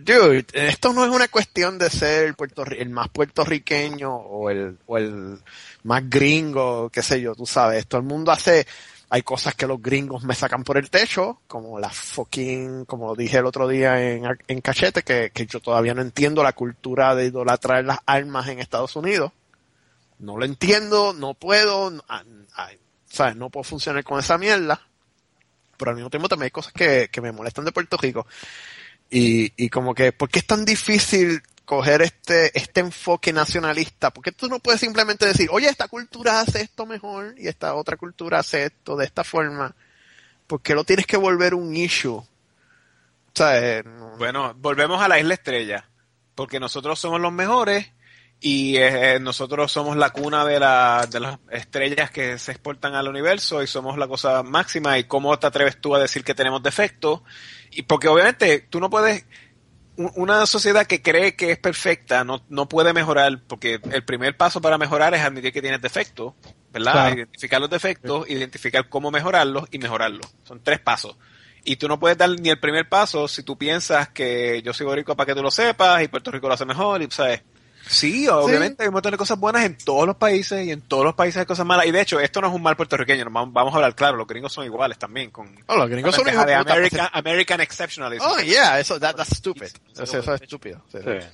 dude, esto no es una cuestión de ser el, el más puertorriqueño o el, o el más gringo, qué sé yo, tú sabes, todo el mundo hace, hay cosas que los gringos me sacan por el techo, como la fucking, como dije el otro día en, en Cachete, que, que yo todavía no entiendo la cultura de idolatrar las armas en Estados Unidos no lo entiendo, no puedo, ah, ¿sabes? No puedo funcionar con esa mierda. Pero al mismo tiempo también hay cosas que, que me molestan de Puerto Rico. Y, y como que, ¿por qué es tan difícil coger este, este enfoque nacionalista? ¿Por qué tú no puedes simplemente decir, oye, esta cultura hace esto mejor y esta otra cultura hace esto de esta forma? ¿Por qué lo tienes que volver un issue? ¿Sabes? No- Bueno, volvemos a la isla estrella, porque nosotros somos los mejores y eh, nosotros somos la cuna de, la, de las estrellas que se exportan al universo y somos la cosa máxima y cómo te atreves tú a decir que tenemos defectos y porque obviamente tú no puedes una sociedad que cree que es perfecta no, no puede mejorar porque el primer paso para mejorar es admitir que tienes defectos, ¿verdad? Claro. Identificar los defectos, identificar cómo mejorarlos y mejorarlos. Son tres pasos. Y tú no puedes dar ni el primer paso si tú piensas que yo soy boricua para que tú lo sepas y Puerto Rico lo hace mejor y, ¿sabes? Sí, obviamente hay un montón de cosas buenas en todos los países y en todos los países hay cosas malas. Y de hecho, esto no es un mal puertorriqueño, vamos vamos a hablar claro, los gringos son iguales también. Con Oh, los gringos son de puta, American, American Exceptionalism. Oh, yeah, eso, that, that's stupid. Sí, Eso, eso es estúpido. Sí, sí. Sí.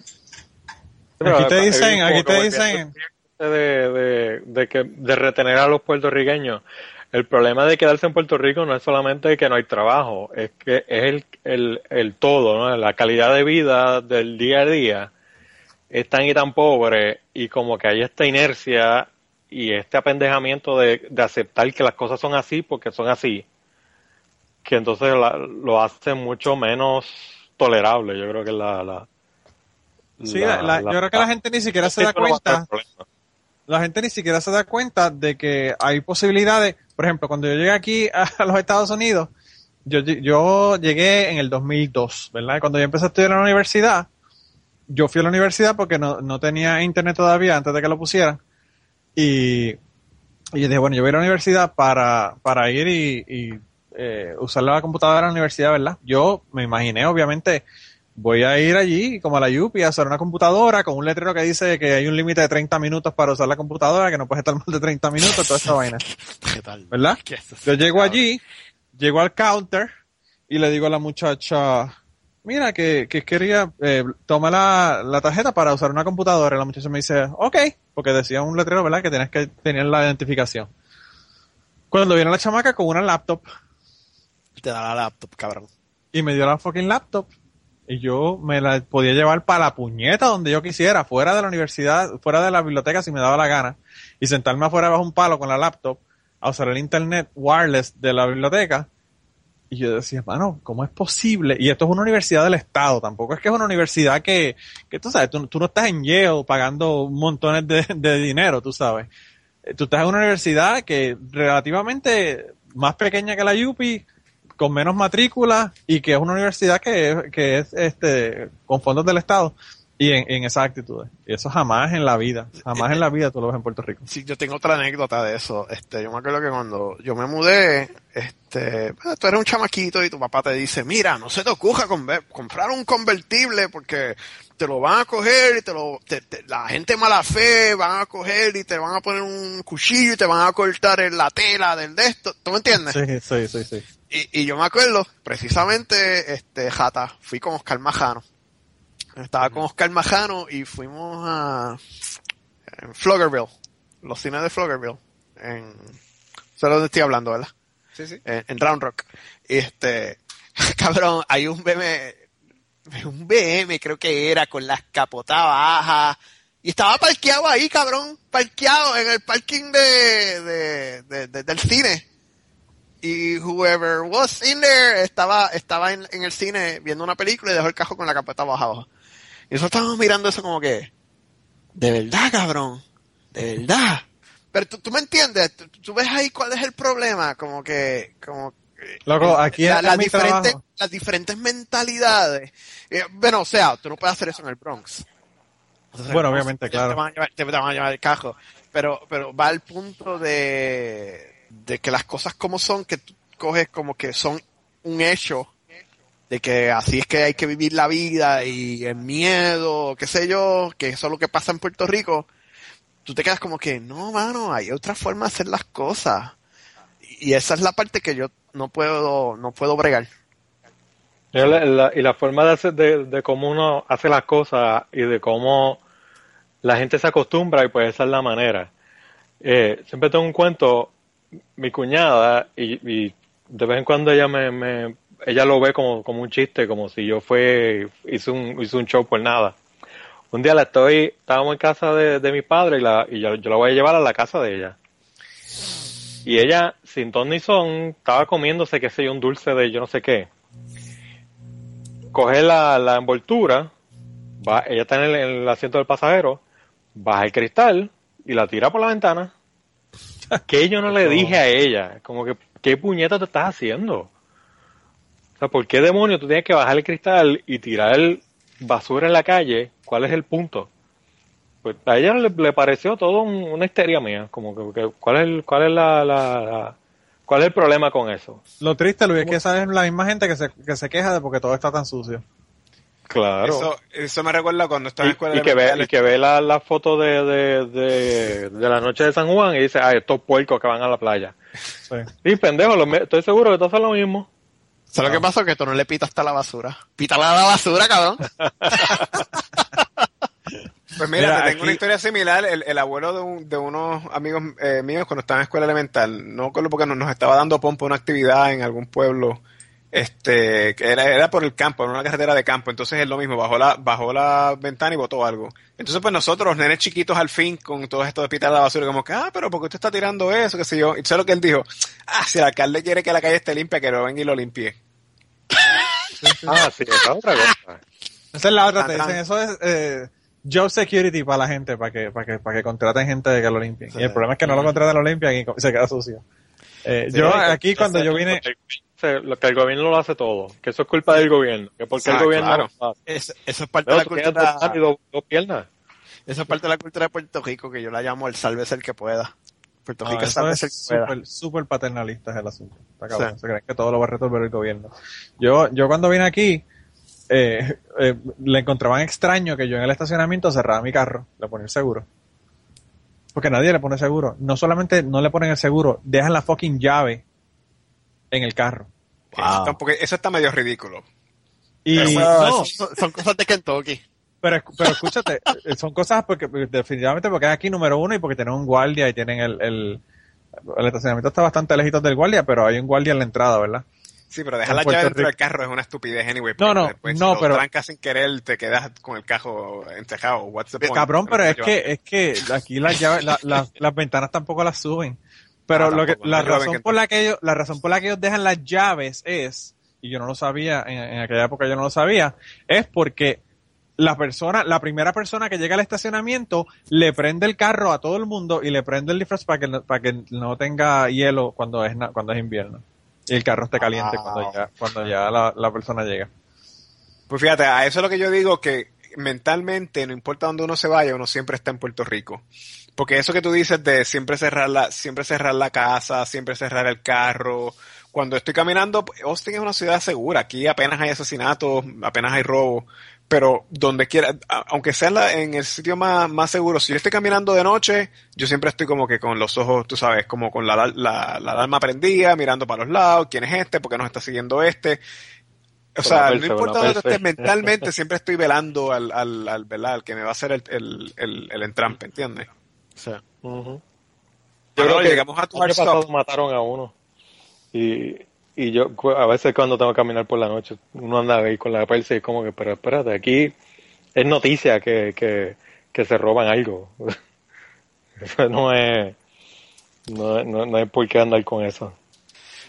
Aquí te Pero, dicen, aquí te dicen. de, de, de, que, de retener a los puertorriqueños. El problema de quedarse en Puerto Rico no es solamente que no hay trabajo, es que es el, el, el todo, ¿no? La calidad de vida del día a día es tan y tan pobre y como que hay esta inercia y este apendejamiento de, de aceptar que las cosas son así porque son así, que entonces la- lo hace mucho menos tolerable, yo creo que la... la Sí, la- yo creo que la gente ni siquiera se da cuenta. la gente ni siquiera se da cuenta de que hay posibilidades. Por ejemplo, cuando yo llegué aquí a los Estados Unidos, yo, yo llegué en el 2002, ¿verdad? Cuando yo empecé a estudiar en la universidad, yo fui a la universidad porque no, no tenía internet todavía antes de que lo pusieran. Y, y yo dije, bueno, yo voy a ir a la universidad para, para ir y, y, eh, usar la computadora en la universidad, ¿verdad? Yo me imaginé, obviamente, voy a ir allí como a la Yupi a usar una computadora con un letrero que dice que hay un límite de 30 minutos para usar la computadora, que no puedes estar más de 30 minutos, toda esa vaina, ¿Qué tal? ¿verdad? Yo llego allí, llego al counter y le digo a la muchacha, mira, que, que quería, eh, toma la, la tarjeta para usar una computadora. Y la muchacha me dice, ok, porque decía un letrero, ¿verdad? Que tienes que tener la identificación. Cuando viene la chamaca con una laptop Te da la laptop, cabrón. y me dio la fucking laptop y yo me la podía llevar para la puñeta donde yo quisiera, fuera de la universidad, fuera de la biblioteca si me daba la gana y sentarme afuera bajo un palo con la laptop a usar el internet wireless de la biblioteca y yo decía, mano, ¿cómo es posible? Y esto es una universidad del Estado, tampoco es que es una universidad que, que tú sabes, tú, tú no estás en Yale pagando montones de, de dinero, tú sabes. Eh, Tú estás en una universidad que relativamente más pequeña que la UPI, con menos matrícula y que es una universidad que, que es este con fondos del Estado y en, en esas actitudes. Y eso jamás en la vida, jamás en la vida tú lo ves en Puerto Rico. Sí, yo tengo otra anécdota de eso. Este, yo me acuerdo que cuando yo me mudé, este, tú eres un chamaquito y tu papá te dice, mira, no se te ocurra comprar un convertible porque te lo van a coger y te lo, te- te- la gente mala fe van a coger y te van a poner un cuchillo y te van a cortar en la tela del de esto. ¿Tú me entiendes? Sí, sí, sí, sí. Y, y yo me acuerdo, precisamente, este, Jata, fui con Oscar Majano. Estaba con Oscar Majano y fuimos a en Floggerville, los cines de Floggerville, en, sé dónde estoy hablando, ¿verdad? Sí, sí. En, en Round Rock. Y este, cabrón, hay un BM, un BM creo que era, con las capotas bajas, y estaba parqueado ahí, cabrón, parqueado en el parking de, de, de- de- del cine. y whoever was in there estaba, estaba en, en el cine viendo una película y dejó el cajón con la carpeta abajo. Y nosotros estábamos mirando eso como que, de verdad, cabrón, de verdad. Pero tú, tú me entiendes, tú, tú ves ahí cuál es el problema, como que, como Loco, aquí la- las, diferentes, las diferentes mentalidades. Eh, bueno, o sea, tú no puedes hacer eso en el Bronx. Entonces, Bueno, no, obviamente, te- claro. Te van a llevar, te van a llevar el cajo. Pero, pero va al punto de, de que las cosas como son, que tú coges como que son un hecho, de que así es que hay que vivir la vida y el miedo, qué sé yo, que eso es lo que pasa en Puerto Rico. Tú te quedas como que, no, mano, hay otra forma de hacer las cosas. Y esa es la parte que yo no puedo, no puedo bregar. Y la, forma de, hacer, de, de cómo uno hace las cosas y de cómo la gente se acostumbra y pues esa es la manera. Eh, siempre tengo un cuento, mi cuñada, y, y de vez en cuando ella me, me- ella lo ve como, como un chiste, como si yo fue, hice un, hice un show por nada. Un día la estoy, estábamos en casa de, de mi padre y, la, y yo, yo la voy a llevar a la casa de ella. Y ella, sin ton ni son, estaba comiéndose, qué sé yo, un dulce de yo no sé qué coge la, la envoltura, va, ella está en el, en el asiento del pasajero, baja el cristal y la tira por la ventana. Que yo no le dije a ella, como que, ¿qué puñeta te estás haciendo? O sea, ¿por qué demonio tú tienes que bajar el cristal y tirar basura en la calle? ¿Cuál es el punto? Pues a ella le, le pareció todo un- una histeria mía, como que, que- ¿cuál es, el- cuál es la, la- la- cuál es el problema con eso? Lo triste, Luis, es que esa es la misma gente que se, que se queja de porque todo está tan sucio. Claro. Eso, eso me recuerda cuando estaba en escuela y que ve, y que ve la, la foto de, de, de, de la noche de San Juan y dice, ay, estos puercos que van a la playa. Sí. Y pendejo, me- estoy seguro que todos hacen lo mismo. ¿Sabes lo que pasó? Que tú no le pitas hasta la basura. Pítale a la basura, cabrón. Pues mira, Mira, te tengo aquí- una historia similar. El, el abuelo de, un- de unos amigos eh, míos cuando estaba en escuela elemental, no recuerdo porque nos, nos estaba dando pompa una actividad en algún pueblo, este, que era, era por el campo, en una carretera de campo. Entonces es lo mismo, bajó la, bajó la ventana y botó algo. Entonces pues nosotros, los nenes chiquitos al fin, con todo esto de pitar la basura, como que, ah, pero ¿por qué usted está tirando eso? qué sé yo. Y sé lo que él dijo, ah, si el alcalde quiere que la calle esté limpia, que lo venga y lo limpie. Ah, sí, esa es otra cosa. Esa es la otra, te dicen, eso es eh, job security para la gente, para que, para que, para que contraten gente de que lo limpien. Y el problema es que no lo contratan, lo limpian y se queda sucio. Eh, yo aquí cuando yo vine, Se- Lo que el gobierno lo hace todo, que eso es culpa del gobierno, que porque Ah, el gobierno claro. lo hace. Eso, eso es parte Pero de la cultura. dos manos y dos, dos piernas. Eso es parte de la cultura de Puerto Rico que yo la llamo el sálvese el que pueda. Puerto no, Rico es eso súper, súper paternalista es el asunto. Está cabrón, Sí. se creen que todo lo va a resolver el gobierno. Yo, yo cuando vine aquí, eh, eh, le encontraban extraño que yo en el estacionamiento cerraba mi carro, le ponía el seguro. Porque nadie le pone seguro. No solamente no le ponen el seguro, dejan la fucking llave en el carro. Eso, está un poco- eso está medio ridículo. Y, Eso- no, son cosas de Kentucky. pero, pero escúchate, eh, son cosas porque definitivamente porque es aquí número uno y porque tienen un guardia y tienen el, el, el estacionamiento está bastante lejitos del guardia, pero hay un guardia en la entrada, ¿verdad? Sí, pero dejar En la Puerto llave dentro Rico. del carro es una estupidez anyway. No, porque no, después no, si pero- trancas sin querer, te quedas con el cajo encejado. What's the point? Cabrón, pero es que, es que aquí las llaves, la- la- las ventanas tampoco las suben. Pero Ah, lo que, la no razón por la que ellos, la razón por la que ellos dejan las llaves es, y yo no lo sabía, en, en aquella época yo no lo sabía, es porque la persona, la primera persona que llega al estacionamiento le prende el carro a todo el mundo y le prende el disfraz para que no, para que no tenga hielo cuando es cuando es invierno. Y el carro esté caliente Ah. cuando ya, cuando ya la, la persona llega. Pues fíjate, a eso es lo que yo digo, que mentalmente, no importa dónde uno se vaya, uno siempre está en Puerto Rico. Porque eso que tú dices de siempre cerrar la, siempre cerrar la casa, siempre cerrar el carro. Cuando estoy caminando, Austin es una ciudad segura. Aquí apenas hay asesinatos, apenas hay robos. Pero donde quiera, aunque sea en el sitio más, más seguro, si yo estoy caminando de noche, yo siempre estoy como que con los ojos, tú sabes, como con la, la, la alarma prendida, mirando para los lados, quién es este, por qué nos está siguiendo este. O sea, no importa dónde estés mentalmente, siempre estoy velando al, al, al, ¿verdad? al que me va a hacer el, el, el, el entrampe, ¿entiendes? Ujú. Yo creo que llegamos a el tu año hard pasado stop. mataron a uno. Y, y yo, a veces cuando tengo que caminar por la noche, uno anda ahí con la persa y es como que, pero espérate, aquí es noticia que, que, que se roban algo. Eso no es, no, no, no hay por qué andar con eso.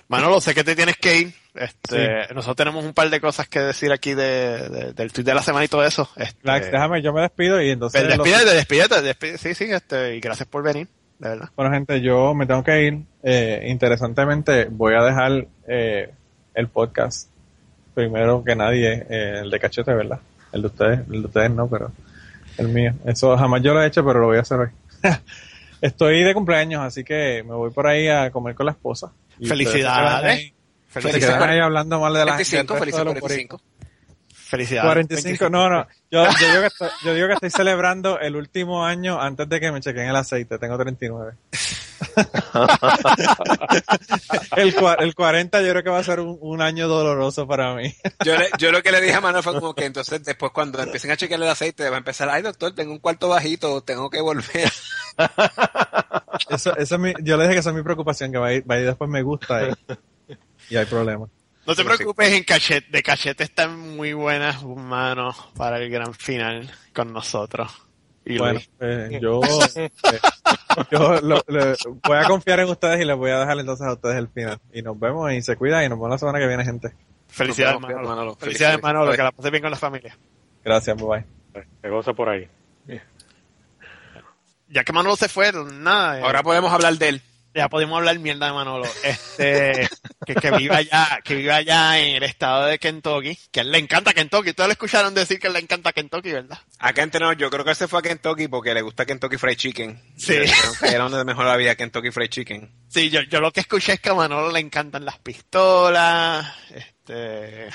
Manolo, sé que te tienes que ir. Este, Nosotros tenemos un par de cosas que decir aquí de, de- del tweet de la semana y todo eso. Este, Lax, déjame, yo me despido y entonces... los- despídete, despídete, despídete. Sí, sí, este, y gracias por venir, de verdad. Bueno, gente, yo me tengo que ir. Eh, interesantemente, voy a dejar eh, el podcast primero que nadie, eh, el de cachete, ¿verdad? El de ustedes, el de ustedes no, pero el mío. Eso jamás yo lo he hecho, pero lo voy a hacer hoy. Estoy de cumpleaños, así que me voy por ahí a comer con la esposa. Y Felicidades. se quedan ahí- hablando mal de la 45, del resto felices de los 45. Felicidades. 45, no, no. Yo, yo, digo que estoy, yo digo que estoy celebrando el último año antes de que me chequen el aceite. Tengo 39. el, el 40 yo creo que va a ser un, un año doloroso para mí. Yo, le- yo lo que le dije a Manuel fue como que entonces después cuando empiecen a chequear el aceite va a empezar, ay doctor, tengo un cuarto bajito, tengo que volver. Eso, eso es mi, yo le dije que esa es mi preocupación, que va a ir, va a ir después me gusta y, y hay problemas. No te preocupes, en cachete, de cachete está en muy buenas manos para el gran final con nosotros. Y Bueno, eh, yo, eh, yo lo- voy a confiar en ustedes y les voy a dejar entonces a ustedes el final. Y nos vemos y se cuidan y nos vemos la semana que viene, gente. Felicidades, vemos, Manolo. Manolo. Felicidades, Felicidades. Manolo, Bye. que la pases bien con la familia. Gracias, bye bye. Se goza por ahí. Ya que Manolo se fue, nada. eh, Ahora podemos hablar de él. Ya podemos hablar mierda de Manolo. Este, que, que vive allá, que vive allá en el estado de Kentucky, que a él le encanta Kentucky. Todos le escucharon decir que le encanta Kentucky, ¿verdad? Acá entre yo creo que él se fue a Kentucky porque le gusta Kentucky Fried Chicken. Sí. Que era donde mejor había Kentucky Fried Chicken. Sí, yo, yo lo que escuché es que a Manolo le encantan las pistolas, este,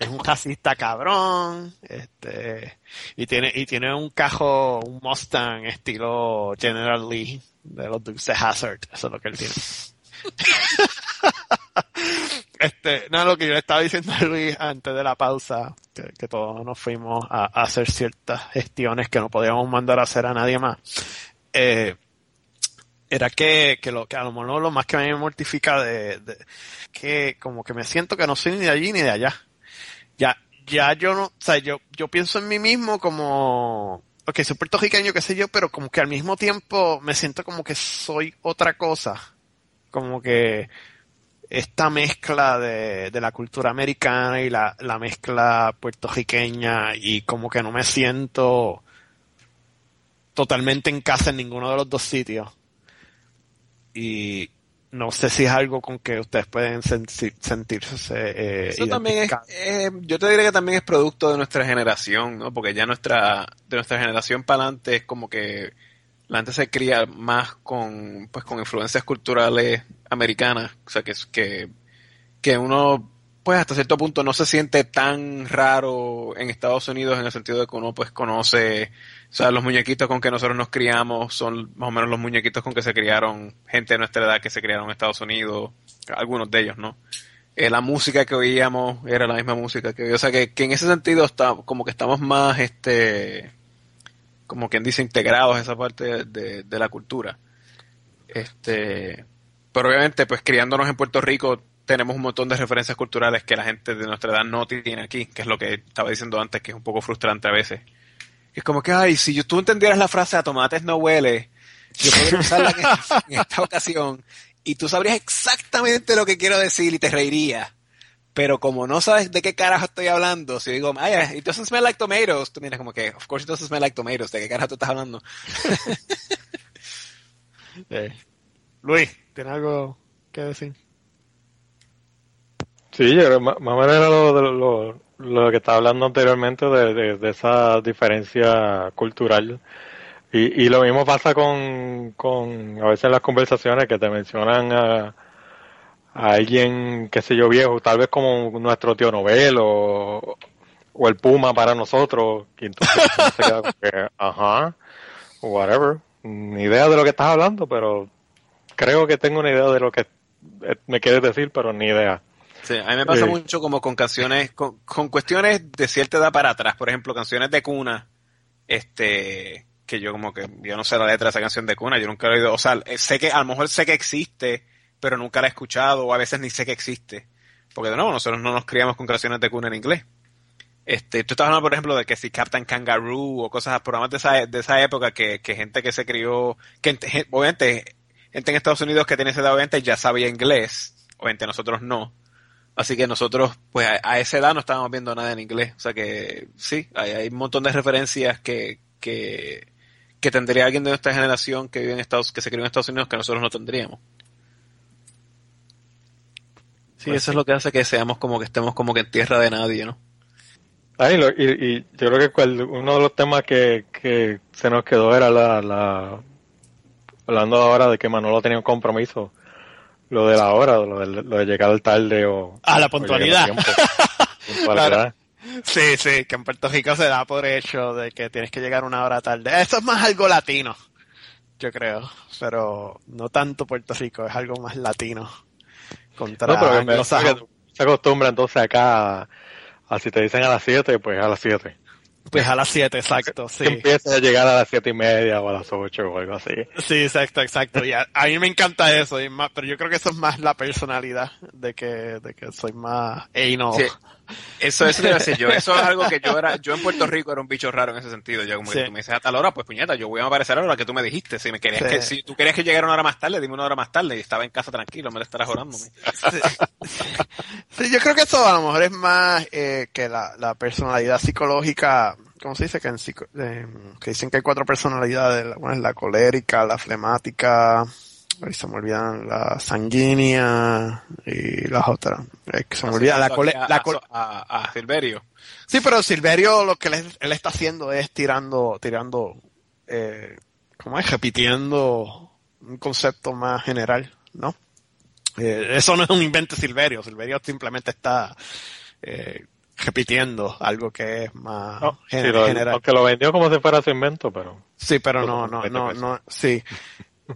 es un racista cabrón, este, y tiene, y tiene un cajo, un Mustang estilo General Lee de los Dukes de Hazard, eso es lo que él tiene. este, no, lo que yo le estaba diciendo a Luis antes de la pausa, que, todos nos fuimos a, a hacer ciertas gestiones que no podíamos mandar a hacer a nadie más. Eh, era que, que lo que a lo mejor lo más que a mí me mortifica de, de- que como que me siento que no soy ni de allí ni de allá. Ya, yo no, o sea, yo, yo pienso en mí mismo como, ok, soy puertorriqueño, qué sé yo, pero como que al mismo tiempo me siento como que soy otra cosa. Como que esta mezcla de, de la cultura americana y la, la mezcla puertorriqueña y como que no me siento totalmente en casa en ninguno de los dos sitios y no sé si es algo con que ustedes pueden sensi- sentirse eh, Eso también es, eh, yo te diría que también es producto de nuestra generación, ¿no? Porque ya nuestra, de nuestra generación para adelante es como que la gente se cría más con, pues con influencias culturales americanas, o sea que, que, que uno, pues hasta cierto punto no se siente tan raro en Estados Unidos en el sentido de que uno pues conoce, o sea, los muñequitos con que nosotros nos criamos son más o menos los muñequitos con que se criaron gente de nuestra edad que se criaron en Estados Unidos, algunos de ellos, ¿no? Eh, la música que oíamos era la misma música que oía. O sea, que, que en ese sentido está, como que estamos más, este, como quien dice, integrados a esa parte de, de- de la cultura. Este, pero obviamente, pues criándonos en Puerto Rico, tenemos un montón de referencias culturales que la gente de nuestra edad no tiene aquí, que es lo que estaba diciendo antes, que es un poco frustrante a veces. Es como que, ay, si tú entendieras la frase a tomates no huele, yo podría usarla en esta, en esta ocasión y tú sabrías exactamente lo que quiero decir y te reirías. Pero como no sabes de qué carajo estoy hablando, si digo, ay, it doesn't smell like tomatoes, tú miras como que, of course it doesn't smell like tomatoes, ¿de qué carajo tú estás hablando? Eh, Luis, ¿tiene algo que decir? Sí, yo más o menos era lo, lo, lo que estaba hablando anteriormente de, de- esa diferencia cultural. Y, y lo mismo pasa con, con a veces en las conversaciones que te mencionan a, a alguien, qué sé yo, viejo, tal vez como nuestro tío Nobel o, el Puma para nosotros, y ajá, whatever, ni idea de lo que estás hablando, pero creo que tengo una idea de lo que me quieres decir, pero ni idea. Sí, a mí me pasa mucho como con canciones, con, con cuestiones de cierta edad para atrás, por ejemplo, canciones de cuna, este, que yo como que, yo no sé la letra de esa canción de cuna, yo nunca la he oído, o sea, eh, sé que, a lo mejor sé que existe, pero nunca la he escuchado, o a veces ni sé que existe, porque de nuevo, nosotros no nos criamos con canciones de cuna en inglés. Este, tú estás hablando, por ejemplo, de que si Captain Kangaroo o cosas, programas de esa, de esa época que, que gente que se crió, que ent- gen- obviamente, gente en Estados Unidos que tiene esa edad, obviamente ya sabía inglés, obviamente nosotros no. Así que nosotros, pues a, a esa edad no estábamos viendo nada en inglés. O sea que sí, hay, hay un montón de referencias que, que, que tendría alguien de nuestra generación que vive en Estados, que se crió en Estados Unidos que nosotros no tendríamos. Sí, Pues eso es lo que hace que seamos como que estemos como que en tierra de nadie, ¿no? Ay, lo- y, y yo creo que cual- uno de los temas que, que se nos quedó era la, la hablando ahora de que Manolo tenía un compromiso, lo de la hora, lo de, lo de llegar tarde o Ah, la puntualidad. a. Sí, sí, que en Puerto Rico se da por hecho de que tienes que llegar una hora tarde. Eso es más algo latino, yo creo, pero no tanto Puerto Rico, es algo más latino. Contra No, pero que me- se acostumbra entonces acá a, a si te dicen a las 7, pues a las 7. Pues a las 7, exacto, sí. Que empieces a llegar a las siete y media o a las 8 o algo así. Sí, exacto, exacto. Y a, a mí me encanta eso, y más- pero yo creo que eso es más la personalidad de que, de que soy más anal. Sí. Eso, eso te decir yo. Eso es algo que yo era, yo en Puerto Rico era un bicho raro en ese sentido. Yo como que Sí. tú me dices a tal hora, pues puñeta, yo voy a aparecer a la hora que tú me dijiste. Si me querías Sí. que, si tú querías que llegara una hora más tarde, dime una hora más tarde y estaba en casa tranquilo, me lo estarás orándome. Sí, yo creo que eso a lo mejor es más eh, que la, la personalidad psicológica, ¿cómo se dice? Que, en psico- eh, que dicen que hay cuatro personalidades, bueno, es la colérica, la flemática, ahí se me olvidan, la sanguínea y las otras. Es que se me olvida, la, cole- a, la a- a- a Silverio. Sí, pero Silverio lo que él, él está haciendo es tirando, tirando, eh, ¿cómo es? Repitiendo un concepto más general, ¿no? Eh, eso no es un invento de Silverio, Silverio simplemente está eh, repitiendo algo que es más No, gen- sí, lo- general. aunque lo vendió como si fuera su invento, pero Sí, pero no, no, no, no, sí.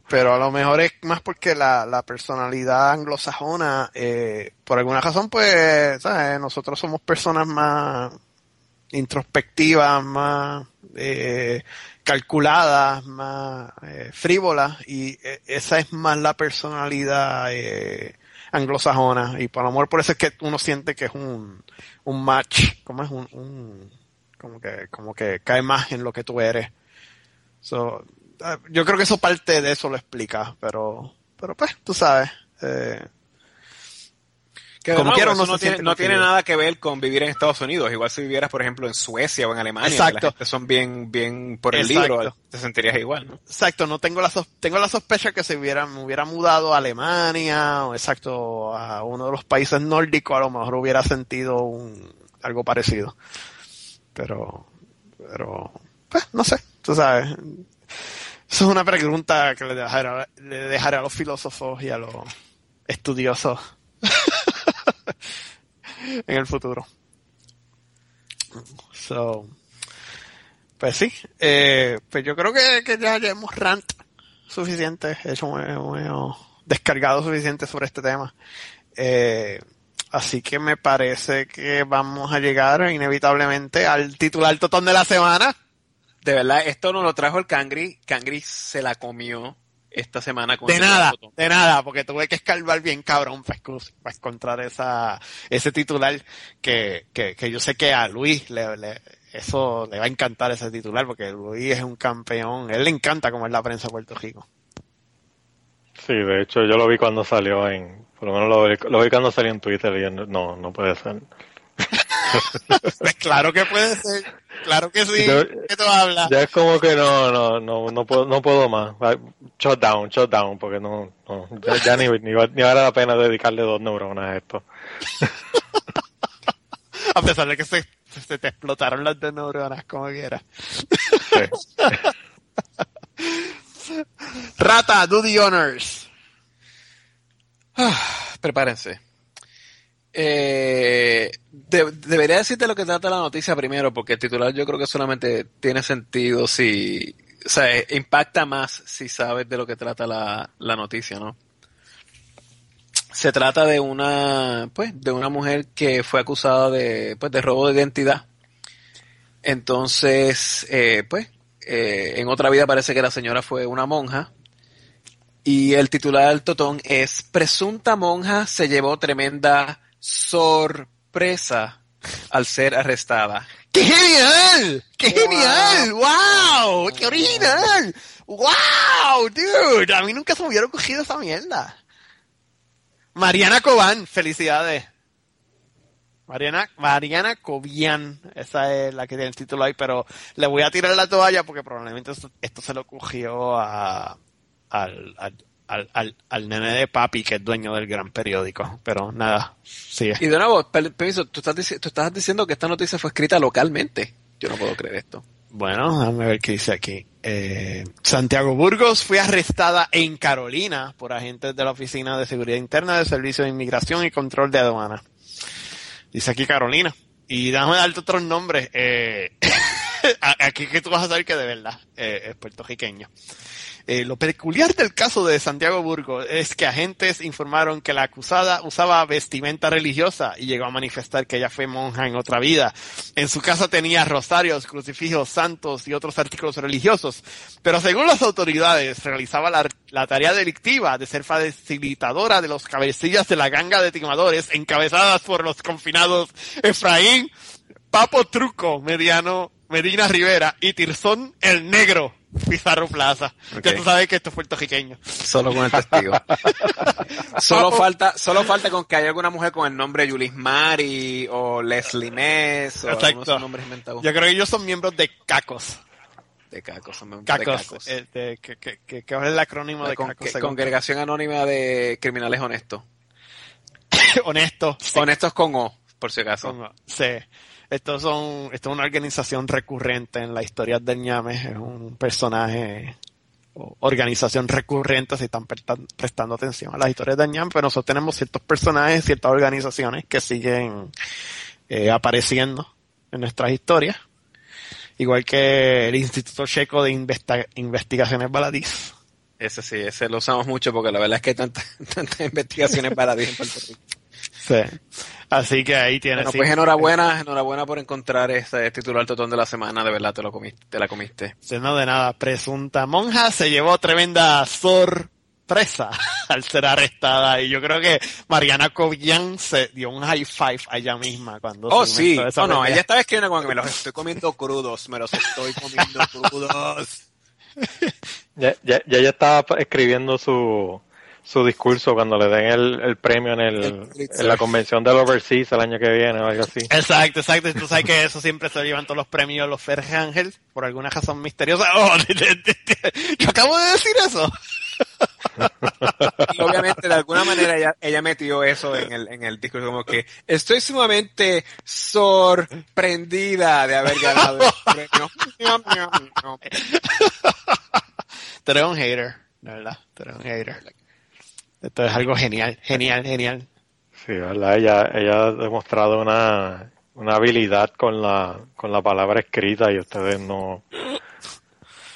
Pero a lo mejor es más porque la, la personalidad anglosajona, eh, por alguna razón, pues, ¿sabes? Nosotros somos personas más introspectivas, más eh, calculadas, más eh, frívolas, y eh, esa es más la personalidad eh, anglosajona, y por lo mejor por eso es que uno siente que es un, un match, como es un, un como que, como que cae más en lo que tú eres. So, yo creo que eso parte de eso lo explica, pero, pero pues, tú sabes. Eh, Que Como no, se tiene, no tiene nada que ver con vivir en Estados Unidos. Igual si vivieras, por ejemplo, en Suecia o en Alemania, que Exacto. la gente son bien, bien por el Exacto. libro, te sentirías igual, ¿no? exacto, no tengo la tengo la sospecha que si hubiera, me hubiera mudado a Alemania o exacto a uno de los países nórdicos, a lo mejor hubiera sentido un, algo parecido. Pero, pero, pues, no sé, tú sabes. Eso es una pregunta que le dejaré, le dejaré a los filósofos y a los estudiosos en el futuro. So, pues sí, eh, pues yo creo que, que ya, hemos rant suficiente, hecho, hemos descargado suficiente sobre este tema. Eh, así que me parece que vamos a llegar inevitablemente al titular totón de la semana. De verdad, esto no lo trajo el Cangri. Cangri se la comió esta semana con De el nada, de nada, porque tuve que escarbar bien cabrón para, encontrar esa, ese titular que, que, que yo sé que a Luis le, le- eso le va a encantar ese titular porque Luis es un campeón, él le encanta como es la prensa de Puerto Rico. sí, de hecho yo lo vi cuando salió en, por lo menos lo vi, lo vi cuando salió en Twitter y yo, no, no puede ser. Pues claro que puede ser, claro que sí, Yo- ¿qué tú hablas? Ya es como que no, no, no, no puedo, no puedo más. Ah, Shut down, shut down, porque no, no ya, ya ni, ni, va- ni vale la pena dedicarle dos neuronas a esto. A pesar de que se, se te explotaron las dos neuronas como quieras. Sí. Rata, do the honors. Prepárense. Eh, de- debería decirte lo que trata la noticia primero, porque el titular yo creo que solamente tiene sentido si, o sea, eh, impacta más si sabes de lo que trata la, la noticia, ¿no? Se trata de una, pues, de una mujer que fue acusada de, pues, de robo de identidad. Entonces, eh, pues, eh, en otra vida parece que la señora fue una monja. Y el titular del totón es Presunta monja se llevó tremenda sorpresa al ser arrestada. ¡Qué genial! ¡Qué Wow. genial! ¡Wow! ¡Qué original! ¡Wow! Dude, a mí nunca se me hubiera cogido esa mierda. Mariana Cobán, felicidades. Mariana, Mariana Cobian, esa es la que tiene el título ahí, pero le voy a tirar la toalla porque probablemente esto, esto se lo cogió a, al, al, al, al, al nene de papi que es dueño del gran periódico. Pero nada, sigue. Y de nuevo, per- permiso, tú estás, tú estás diciendo que esta noticia fue escrita localmente. Yo no puedo creer esto. Bueno, déjame ver qué dice aquí. Eh, Santiago Burgos fue arrestada en Carolina por agentes de la Oficina de Seguridad Interna del Servicio de Inmigración y Control de Aduana. Dice aquí Carolina. Y déjame darte otros nombres. Eh, aquí que tú vas a saber que de verdad eh, es puertorriqueño. Eh, lo peculiar del caso de Santiago Burgos es que agentes informaron que la acusada usaba vestimenta religiosa y llegó a manifestar que ella fue monja en otra vida. En su casa tenía rosarios, crucifijos, santos y otros artículos religiosos. Pero según las autoridades, realizaba la, la tarea delictiva de ser facilitadora de los cabecillas de la ganga de timadores encabezadas por los confinados Efraín, Papo Truco, Mediano, Medina Rivera y Tirzón el Negro, Pizarro Plaza. Ok. Ya tú sabes que esto es puertorriqueño. Solo con el testigo. solo falta, solo falta con que haya alguna mujer con el nombre Yulis Mari o Leslie Ness o Exacto. nombres inventados. Yo creo que ellos son miembros de CACOS. De cacos, son miembros de CACOS. eh, de- que, que, que, que es el acrónimo La de con- CACOS. que- Congregación Anónima de Criminales Honestos. Honesto. sí. Honestos con O, por si acaso. Son- sí. Estos son, esto es una organización recurrente en la historia del ñame, es un personaje organización recurrente si están prestan- prestando atención a las historias del ñame, pero nosotros tenemos ciertos personajes, ciertas organizaciones que siguen eh, apareciendo en nuestras historias, igual que el Instituto Checo de Investigaciones Baladís. Ese sí, ese lo usamos mucho porque la verdad es que hay tantas, tantas investigaciones ti en Puerto Rico. Sí. Así que ahí tienes. Bueno, pues enhorabuena, enhorabuena por encontrar ese titular totón de la semana, de verdad te lo comiste, te la comiste. Sí, No de nada, presunta monja se llevó tremenda sorpresa al ser arrestada y yo creo que Mariana Cobian se dio un high five a ella misma cuando Oh, se sí, esa oh, no, ella estaba escribiendo como que me los estoy comiendo crudos, me los estoy comiendo crudos. Ya, ya, ya ella estaba escribiendo su, su discurso cuando le den el, el premio en, el, en la convención del Overseas el año que viene o algo así. Exacto, exacto. Y Tú sabes que eso siempre se lo llevan todos los premios los Fer Ángel por alguna razón misteriosa. Oh, yo acabo de decir eso. Y obviamente de alguna manera ella, ella metió eso en el, en el discurso como que estoy sumamente sorprendida de haber ganado el premio. Tú eres un hater, de verdad. Tú eres un hater. Esto es algo genial, genial, genial. Sí, ¿verdad? Ella, ella ha demostrado una, una habilidad con la, con la palabra escrita y ustedes no.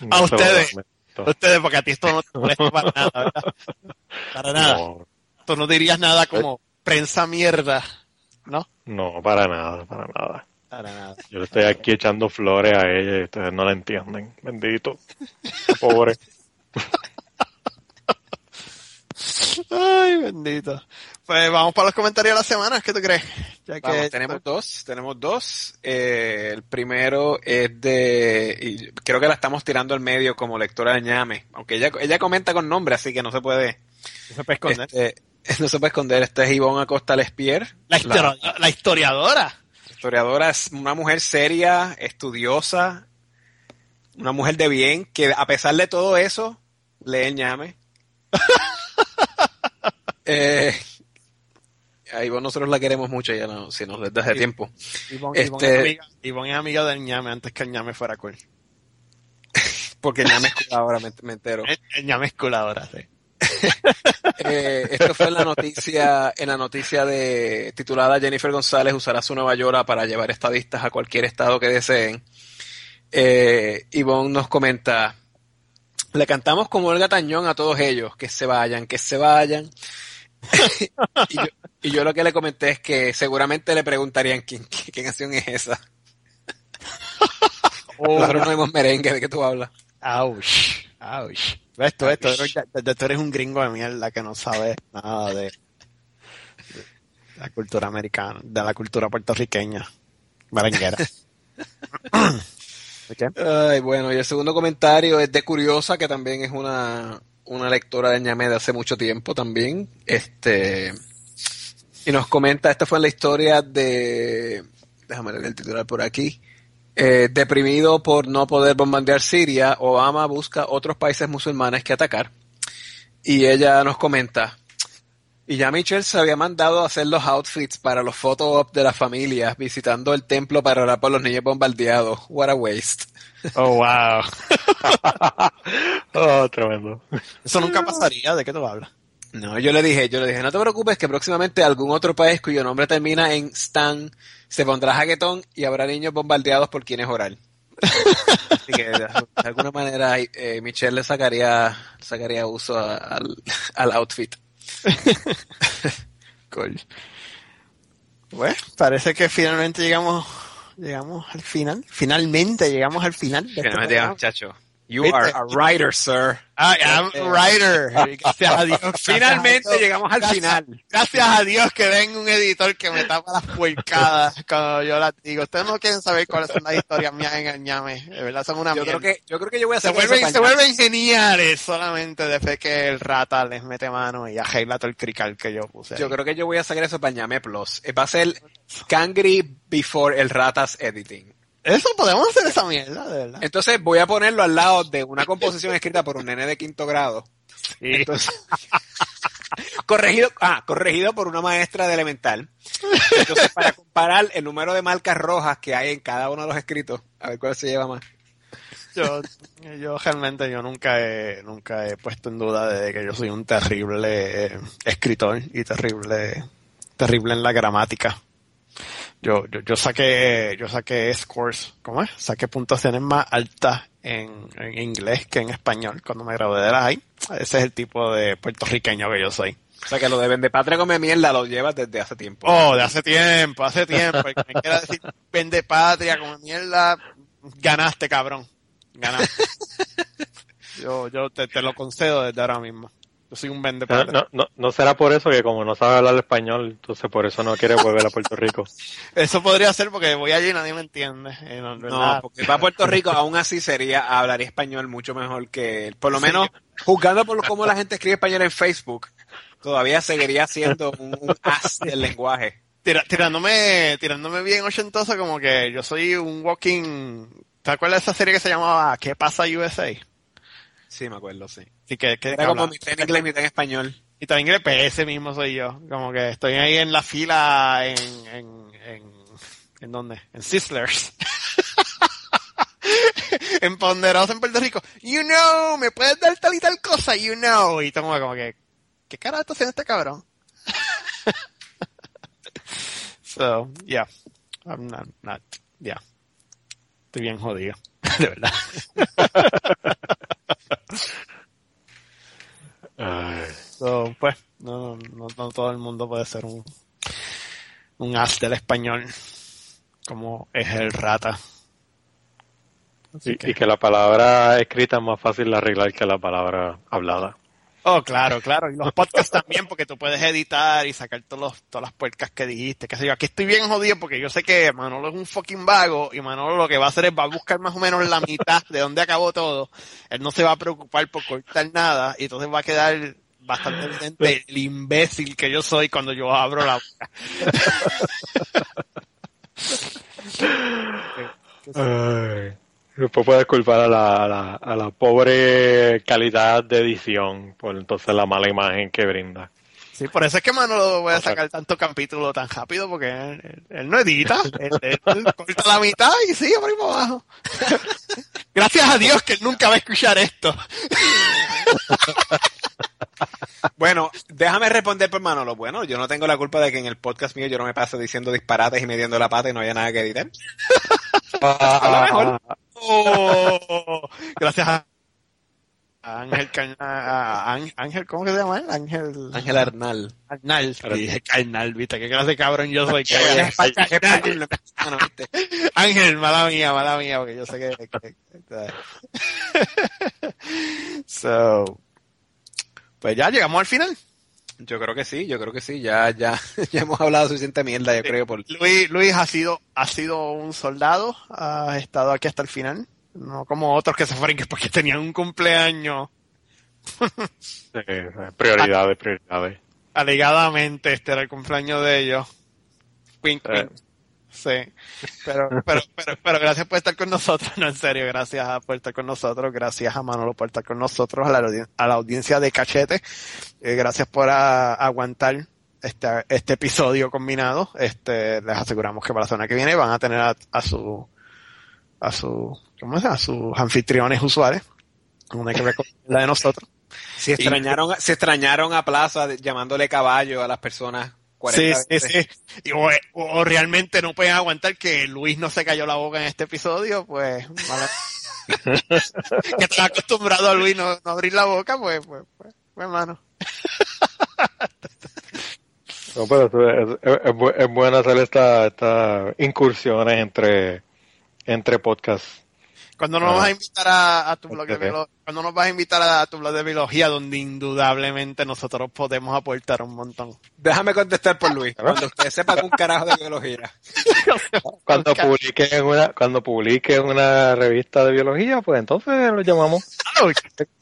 no A ustedes. dan. Ustedes, porque a ti esto no te molesta para nada, ¿verdad? Para nada. No, Tú no dirías nada como prensa mierda, ¿no? no, para nada, para nada. Para nada. Yo le estoy aquí echando flores a ella y ustedes no la entienden. Bendito. Pobre. Ay, bendito. Pues vamos para los comentarios de la semana, ¿qué tú crees? Ya que Vamos, tenemos dos, tenemos dos. Eh, el primero es de, y creo que la estamos tirando al medio como lectora de ñame, aunque ella, ella comenta con nombre, así que no se puede, se puede esconder. este, no se puede esconder. Esta es Ivonne Acosta Lespier, la, histori- la historiadora. historiadora, es una mujer seria, estudiosa, una mujer de bien, que a pesar de todo eso, lee el ñame. eh, a Ivonne nosotros la queremos mucho, ya no, si nos desde hace tiempo. Ivonne, Ivonne Este- es amiga, Ivonne es amiga del ñame antes que el ñame fuera cool. Porque ya me ahora me, me entero. El, el ñame es coladora, sí. Eh, esto fue en la noticia, en la noticia de titulada Jennifer González usará su Nueva York para llevar estadistas a cualquier estado que deseen. Eh, Ivonne nos comenta, le cantamos como Olga Tañón a todos ellos, que se vayan, que se vayan. y, yo, y yo lo que le comenté es que seguramente le preguntarían quién, qué, qué canción es esa. Nosotros no vemos merengue, ¿de qué tú hablas? Ouch, ouch. ¿Ves tú esto? Ya- Tú eres un gringo de mierda que no sabe nada de, de la cultura americana, de la cultura puertorriqueña. Merenguera. Ay, bueno, y el segundo comentario es de Curiosa, que también es una, una lectora de ñame de hace mucho tiempo también. Este, Y nos comenta, esta fue la historia de, déjame leer el titular por aquí, eh, deprimido por no poder bombardear Siria, Obama busca otros países musulmanes que atacar. Y ella nos comenta, y ya Michelle se había mandado a hacer los outfits para los photo op de las familias, visitando el templo para orar por los niños bombardeados. What a waste. Oh, wow. oh, tremendo. Eso nunca pasaría, ¿de qué tú hablas? No, yo le dije, yo le dije, no te preocupes que próximamente algún otro país cuyo nombre termina en Stan se pondrá jaquetón y habrá niños bombardeados por quienes orar. Así que de, alguna manera eh, Michelle le sacaría, sacaría uso a, al, al outfit. cool. Bueno, parece que finalmente llegamos llegamos al final. Finalmente llegamos al final. De Finalmente este llegamos, muchacho. You are a writer, sir. I am a writer. Gracias a Dios. Finalmente llegamos al Gracias- final. Gracias a Dios que venga un editor que me tapa las puercadas cuando yo las digo. Ustedes no quieren saber cuáles son las historias mías en ñame. De verdad son una Yo mierda. creo que, yo creo que yo voy a se hacer vuelven, eso se para- vuelven geniales solamente después que el rata les mete mano y arregla todo el crical que yo puse. ahí. Yo creo que yo voy a sacar eso para Ñame Plus. Eh, Va a ser Kangri before el Ratas Editing. Eso podemos hacer esa mierda, de verdad. Entonces voy a ponerlo al lado de una composición escrita por un nene de quinto grado. Entonces, corregido, ah, corregido por una maestra de elemental. Entonces, para comparar el número de marcas rojas que hay en cada uno de los escritos, a ver cuál se lleva más. Yo, yo realmente yo nunca he, nunca he puesto en duda de que yo soy un terrible eh, escritor y terrible, terrible en la gramática. Yo, yo, yo saqué, yo saqué scores, ¿cómo es? Saqué puntuaciones más altas en, en inglés que en español cuando me gradué de la high. Ese es el tipo de puertorriqueño que yo soy. O sea que lo de Vende Patria come mierda lo llevas desde hace tiempo. Oh, de hace tiempo, hace tiempo. El que me quiera decir vende patria como mierda, ganaste, cabrón. Ganaste. Yo, yo te, te lo concedo desde ahora mismo. Yo soy un vende No, no, no, no será por eso que como no sabe hablar español, entonces por eso no quiere volver a Puerto Rico. Eso podría ser porque voy allí y nadie me entiende. Eh, no, porque va a Puerto Rico, aún así sería, hablaría español mucho mejor que él. Por lo menos, juzgando por cómo la gente escribe español en Facebook, todavía seguiría siendo un, un as del lenguaje. Tira- tirándome, tirándome bien ochentoso como que yo soy un walking... ¿Te acuerdas de esa serie que se llamaba ¿Qué pasa USA? Sí, me acuerdo, sí. Sí, que, que, Era como mitad en inglés, mitad en español. Y también el PS mismo soy yo. Como que estoy ahí en la fila en, en, en, ¿en dónde? En Sizzlers. en Ponderosa en Puerto Rico. You know, me puedes dar tal y tal cosa, you know. Y tomo como que, ¿qué carajo está haciendo este cabrón? so, yeah. I'm not, not, yeah. Estoy bien jodido. De verdad. So, pues, no, no, no todo el mundo puede ser un, un as del español como es el rata. Y, que- y que la palabra escrita es más fácil de arreglar que la palabra hablada. Oh, claro, claro. Y los podcasts también, porque tú puedes editar y sacar todos los, todas las puercas que dijiste. Que sé yo, aquí estoy bien jodido porque yo sé que Manolo es un fucking vago y Manolo lo que va a hacer es va a buscar más o menos la mitad de dónde acabó todo. Él no se va a preocupar por cortar nada y entonces va a quedar bastante evidente el imbécil que yo soy cuando yo abro la boca. Después puedes culpar a la, a, la, a la pobre calidad de edición por entonces la mala imagen que brinda. Sí, por eso es que Manolo voy a sacar tanto capítulo tan rápido porque él, no edita, él, él corta la mitad y sigue por ahí para abajo. Gracias a Dios que él nunca va a escuchar esto. Bueno, déjame responder por Manolo. Bueno, yo no tengo la culpa de que en el podcast mío yo no me paso diciendo disparates y midiendo la pata y no haya nada que editar. A lo mejor. Oh, gracias a Ángel, Ángel, Ángel, ¿cómo que se llama él? Ángel, Ángel Arnal. Arnal. Dije carnal, viste, qué clase de cabrón yo soy. Ángel, mala mía, mala mía, porque yo sé que... que- que- so, pues ya llegamos al final. Yo creo que sí, yo creo que sí. Ya, ya, ya hemos hablado suficiente mierda, yo creo, por Luis, Luis ha sido, ha sido un soldado, ha estado aquí hasta el final. No como otros que se fueron que porque tenían un cumpleaños. Sí, prioridades, prioridades. alegadamente este era el cumpleaños de ellos. Eh. Sí, pero, pero, pero, pero gracias por estar con nosotros, no en serio, gracias por estar con nosotros, gracias a Manolo por estar con nosotros, a la, a la audiencia de Cachete, eh, gracias por a- aguantar este, este episodio combinado, este, les aseguramos que para la semana que viene van a tener a, a su, a su, ¿cómo se? A sus anfitriones usuales, una que la de nosotros. Si extrañaron, si extrañaron a Plaza llamándole caballo a las personas 40 Sí, sí, sí. O, o realmente no pueden aguantar que Luis no se cayó la boca en este episodio, pues. mala- que estaba acostumbrado a Luis no, no abrir la boca, pues, pues, pues, pues, hermano. No, pero es, es- es bu- es bueno hacer esta- estas incursiones entre, entre podcasts. Cuando nos Ah. vas a invitar a, a tu blog de biología, cuando nos vas a invitar a, tu blog de biología, donde indudablemente nosotros podemos aportar un montón. Déjame contestar por Luis. Cuando usted sepa un carajo de biología. Cuando publique en una, cuando publique en una revista de biología, pues entonces lo llamamos.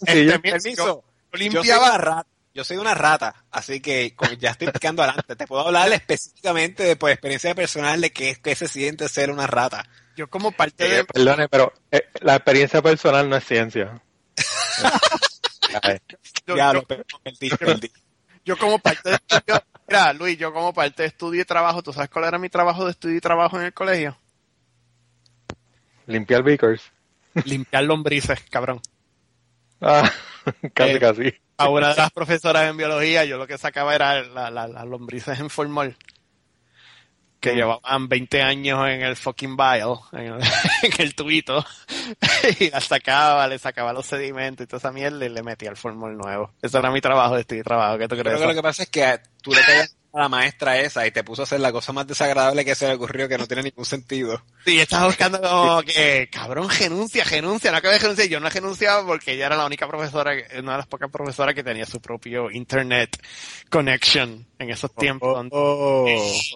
Este, Permiso. yo- limpiaba una rata. Yo soy una rata, así que como ya estoy picando adelante. Te puedo hablar específicamente de por experiencia personal de qué, qué se siente ser una rata. Yo como parte Eh, de perdone, pero eh, la experiencia personal no es ciencia. Yo- yo- pe- perdí, perdí. Yo como parte de estudio, mira, Luis, yo como parte de estudio y trabajo, ¿tú sabes cuál era mi trabajo de estudio y trabajo en el colegio? limpiar beakers. Limpiar lombrices, cabrón. Ah, casi, Eh, casi. A una de las profesoras en biología, yo lo que sacaba era la- la- las lombrices en formol. Que llevaban 20 años en el fucking vial, en el, en el tubito. y las sacaba, le sacaba los sedimentos y toda esa mierda y le metía el formol nuevo. Ese era mi trabajo y trabajo. ¿Qué tú Creo crees? que lo que pasa es que tú le pegas a la maestra esa y te puso a hacer la cosa más desagradable que se le ocurrió que no tiene ningún sentido. Sí, estaba buscando como que, cabrón, genuncia, genuncia, no acabé de renunciar. Yo no renunciaba porque ella era la única profesora, una de las pocas profesoras que tenía su propio internet connection en esos tiempos. donde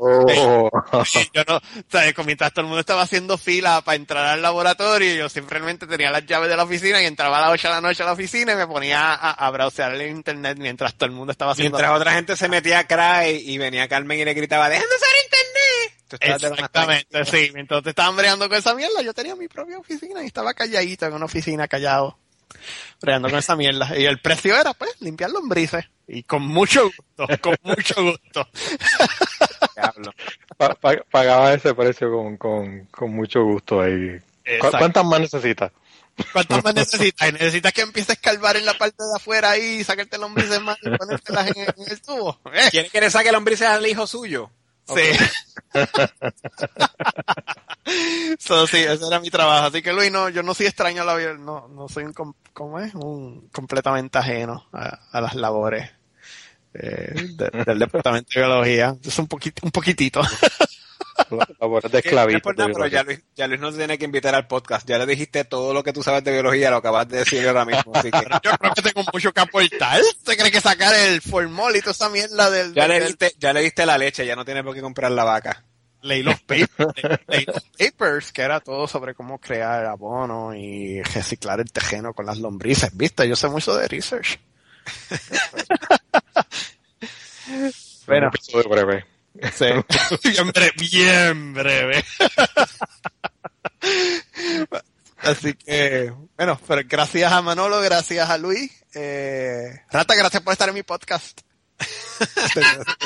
Oh. yo no, ¿sabes? Mientras todo el mundo estaba haciendo fila para entrar al laboratorio, yo simplemente tenía las llaves de la oficina y entraba a las 8 de la noche a la oficina y me ponía a, a browsear el internet mientras todo el mundo estaba haciendo Mientras otra gente se metía a cry y venía Carmen y le gritaba, ¡dejen de usar internet! Tú Exactamente, sí. Mientras te estaban bregando con esa mierda, yo tenía mi propia oficina y estaba calladito en una oficina, callado, bregando con esa mierda. Y el precio era, pues, limpiar lombrices. Y con mucho gusto, con mucho gusto. diablo. Pa- pa- pagaba ese precio con, con, con mucho gusto ahí. ¿Cu- Exacto. ¿Cuántas más necesitas? ¿Cuántas más necesitas? Necesitas que empieces a escarbar en la parte de afuera ahí sacarte lombrices más y ponértelas en, el- en el tubo. ¿Eh? ¿Quiere que le saque lombrices al hijo suyo? Sí. so, sí, ese era mi trabajo. Así que Luis, no, yo no soy extraño a la no, no soy un, ¿cómo es? Un completamente ajeno a, a las labores eh, de- del departamento de biología. Es un poquito, un poquitito. Labores de Que no pero ya Luis, ya Luis no te tiene que invitar al podcast. Ya le dijiste todo lo que tú sabes de biología, lo acabas de decir ahora mismo. Así que Yo creo que tengo mucho que aportar. ¿Usted cree que sacar el formol y toda esa mierda del, ya le diste, ya le diste la leche, ya no tiene por qué comprar la vaca. leí los papers, leí los papers, que era todo sobre cómo crear abono y reciclar el tejeno con las lombrices. ¿Viste? Yo sé mucho de research. Un episodio breve. Sí. bien breve, bien breve. Así que, bueno, pero gracias a Manolo, gracias a Luis. Eh, Rata, gracias por estar en mi podcast.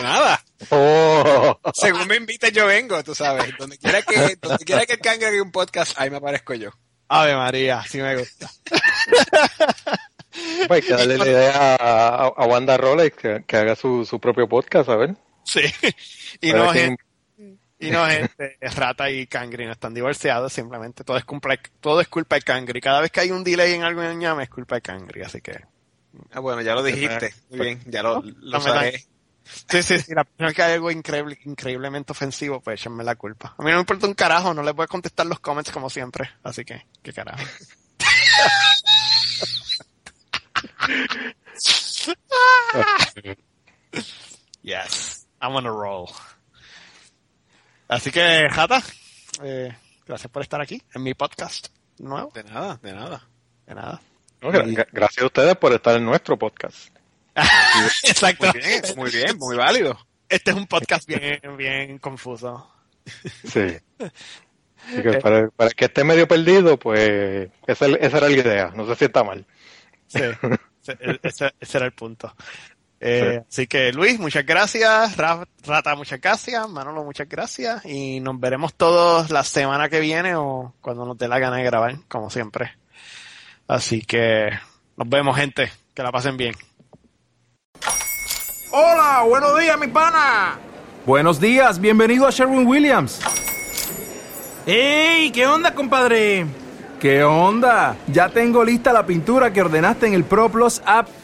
Nada. Oh. Según me invites yo vengo, tú sabes. Donde quiera que, donde quiera que el cangre haga un podcast, ahí me aparezco yo. Ave María, sí me gusta. Pues hay que darle la idea a, a Wanda Rolex que, que haga su, su propio podcast, a ver. Sí. Y no, gente, y no, gente, Rata y Cangri no están divorciados, simplemente todo es, culpa, todo es culpa de Cangri. Cada vez que hay un delay en algo en el ñame es culpa de Cangri, así que... Ah, bueno, ya lo dijiste. Muy bien, ya lo, lo Dame la- sabré. Sí, sí, sí, la persona que hay algo increíble, increíblemente ofensivo, pues échenme la culpa. A mí no me importa un carajo, no les voy a contestar los comments como siempre, así que, qué carajo. Yes, I'm on a roll. Así que, Jata, eh, gracias por estar aquí en mi podcast nuevo. De nada, de nada. De nada. No, gracias a ustedes por estar en nuestro podcast. Exacto. Muy bien, muy bien, muy válido. Este es un podcast bien, bien confuso. Sí. Así que para, para que esté medio perdido, pues esa, esa era la idea. No se sienta mal. Sí, ese, ese- ese era el punto. Eh, Así que Luis, muchas gracias. Ra- Rata, muchas gracias. Manolo, muchas gracias. Y nos veremos todos la semana que viene o cuando nos dé la gana de grabar, como siempre. Así que nos vemos, gente. Que la pasen bien. Hola, buenos días, mi pana. Buenos días, bienvenido a Sherwin Williams. ¡Ey! ¿Qué onda, compadre? ¿Qué onda? Ya tengo lista la pintura que ordenaste en el ProPlus app.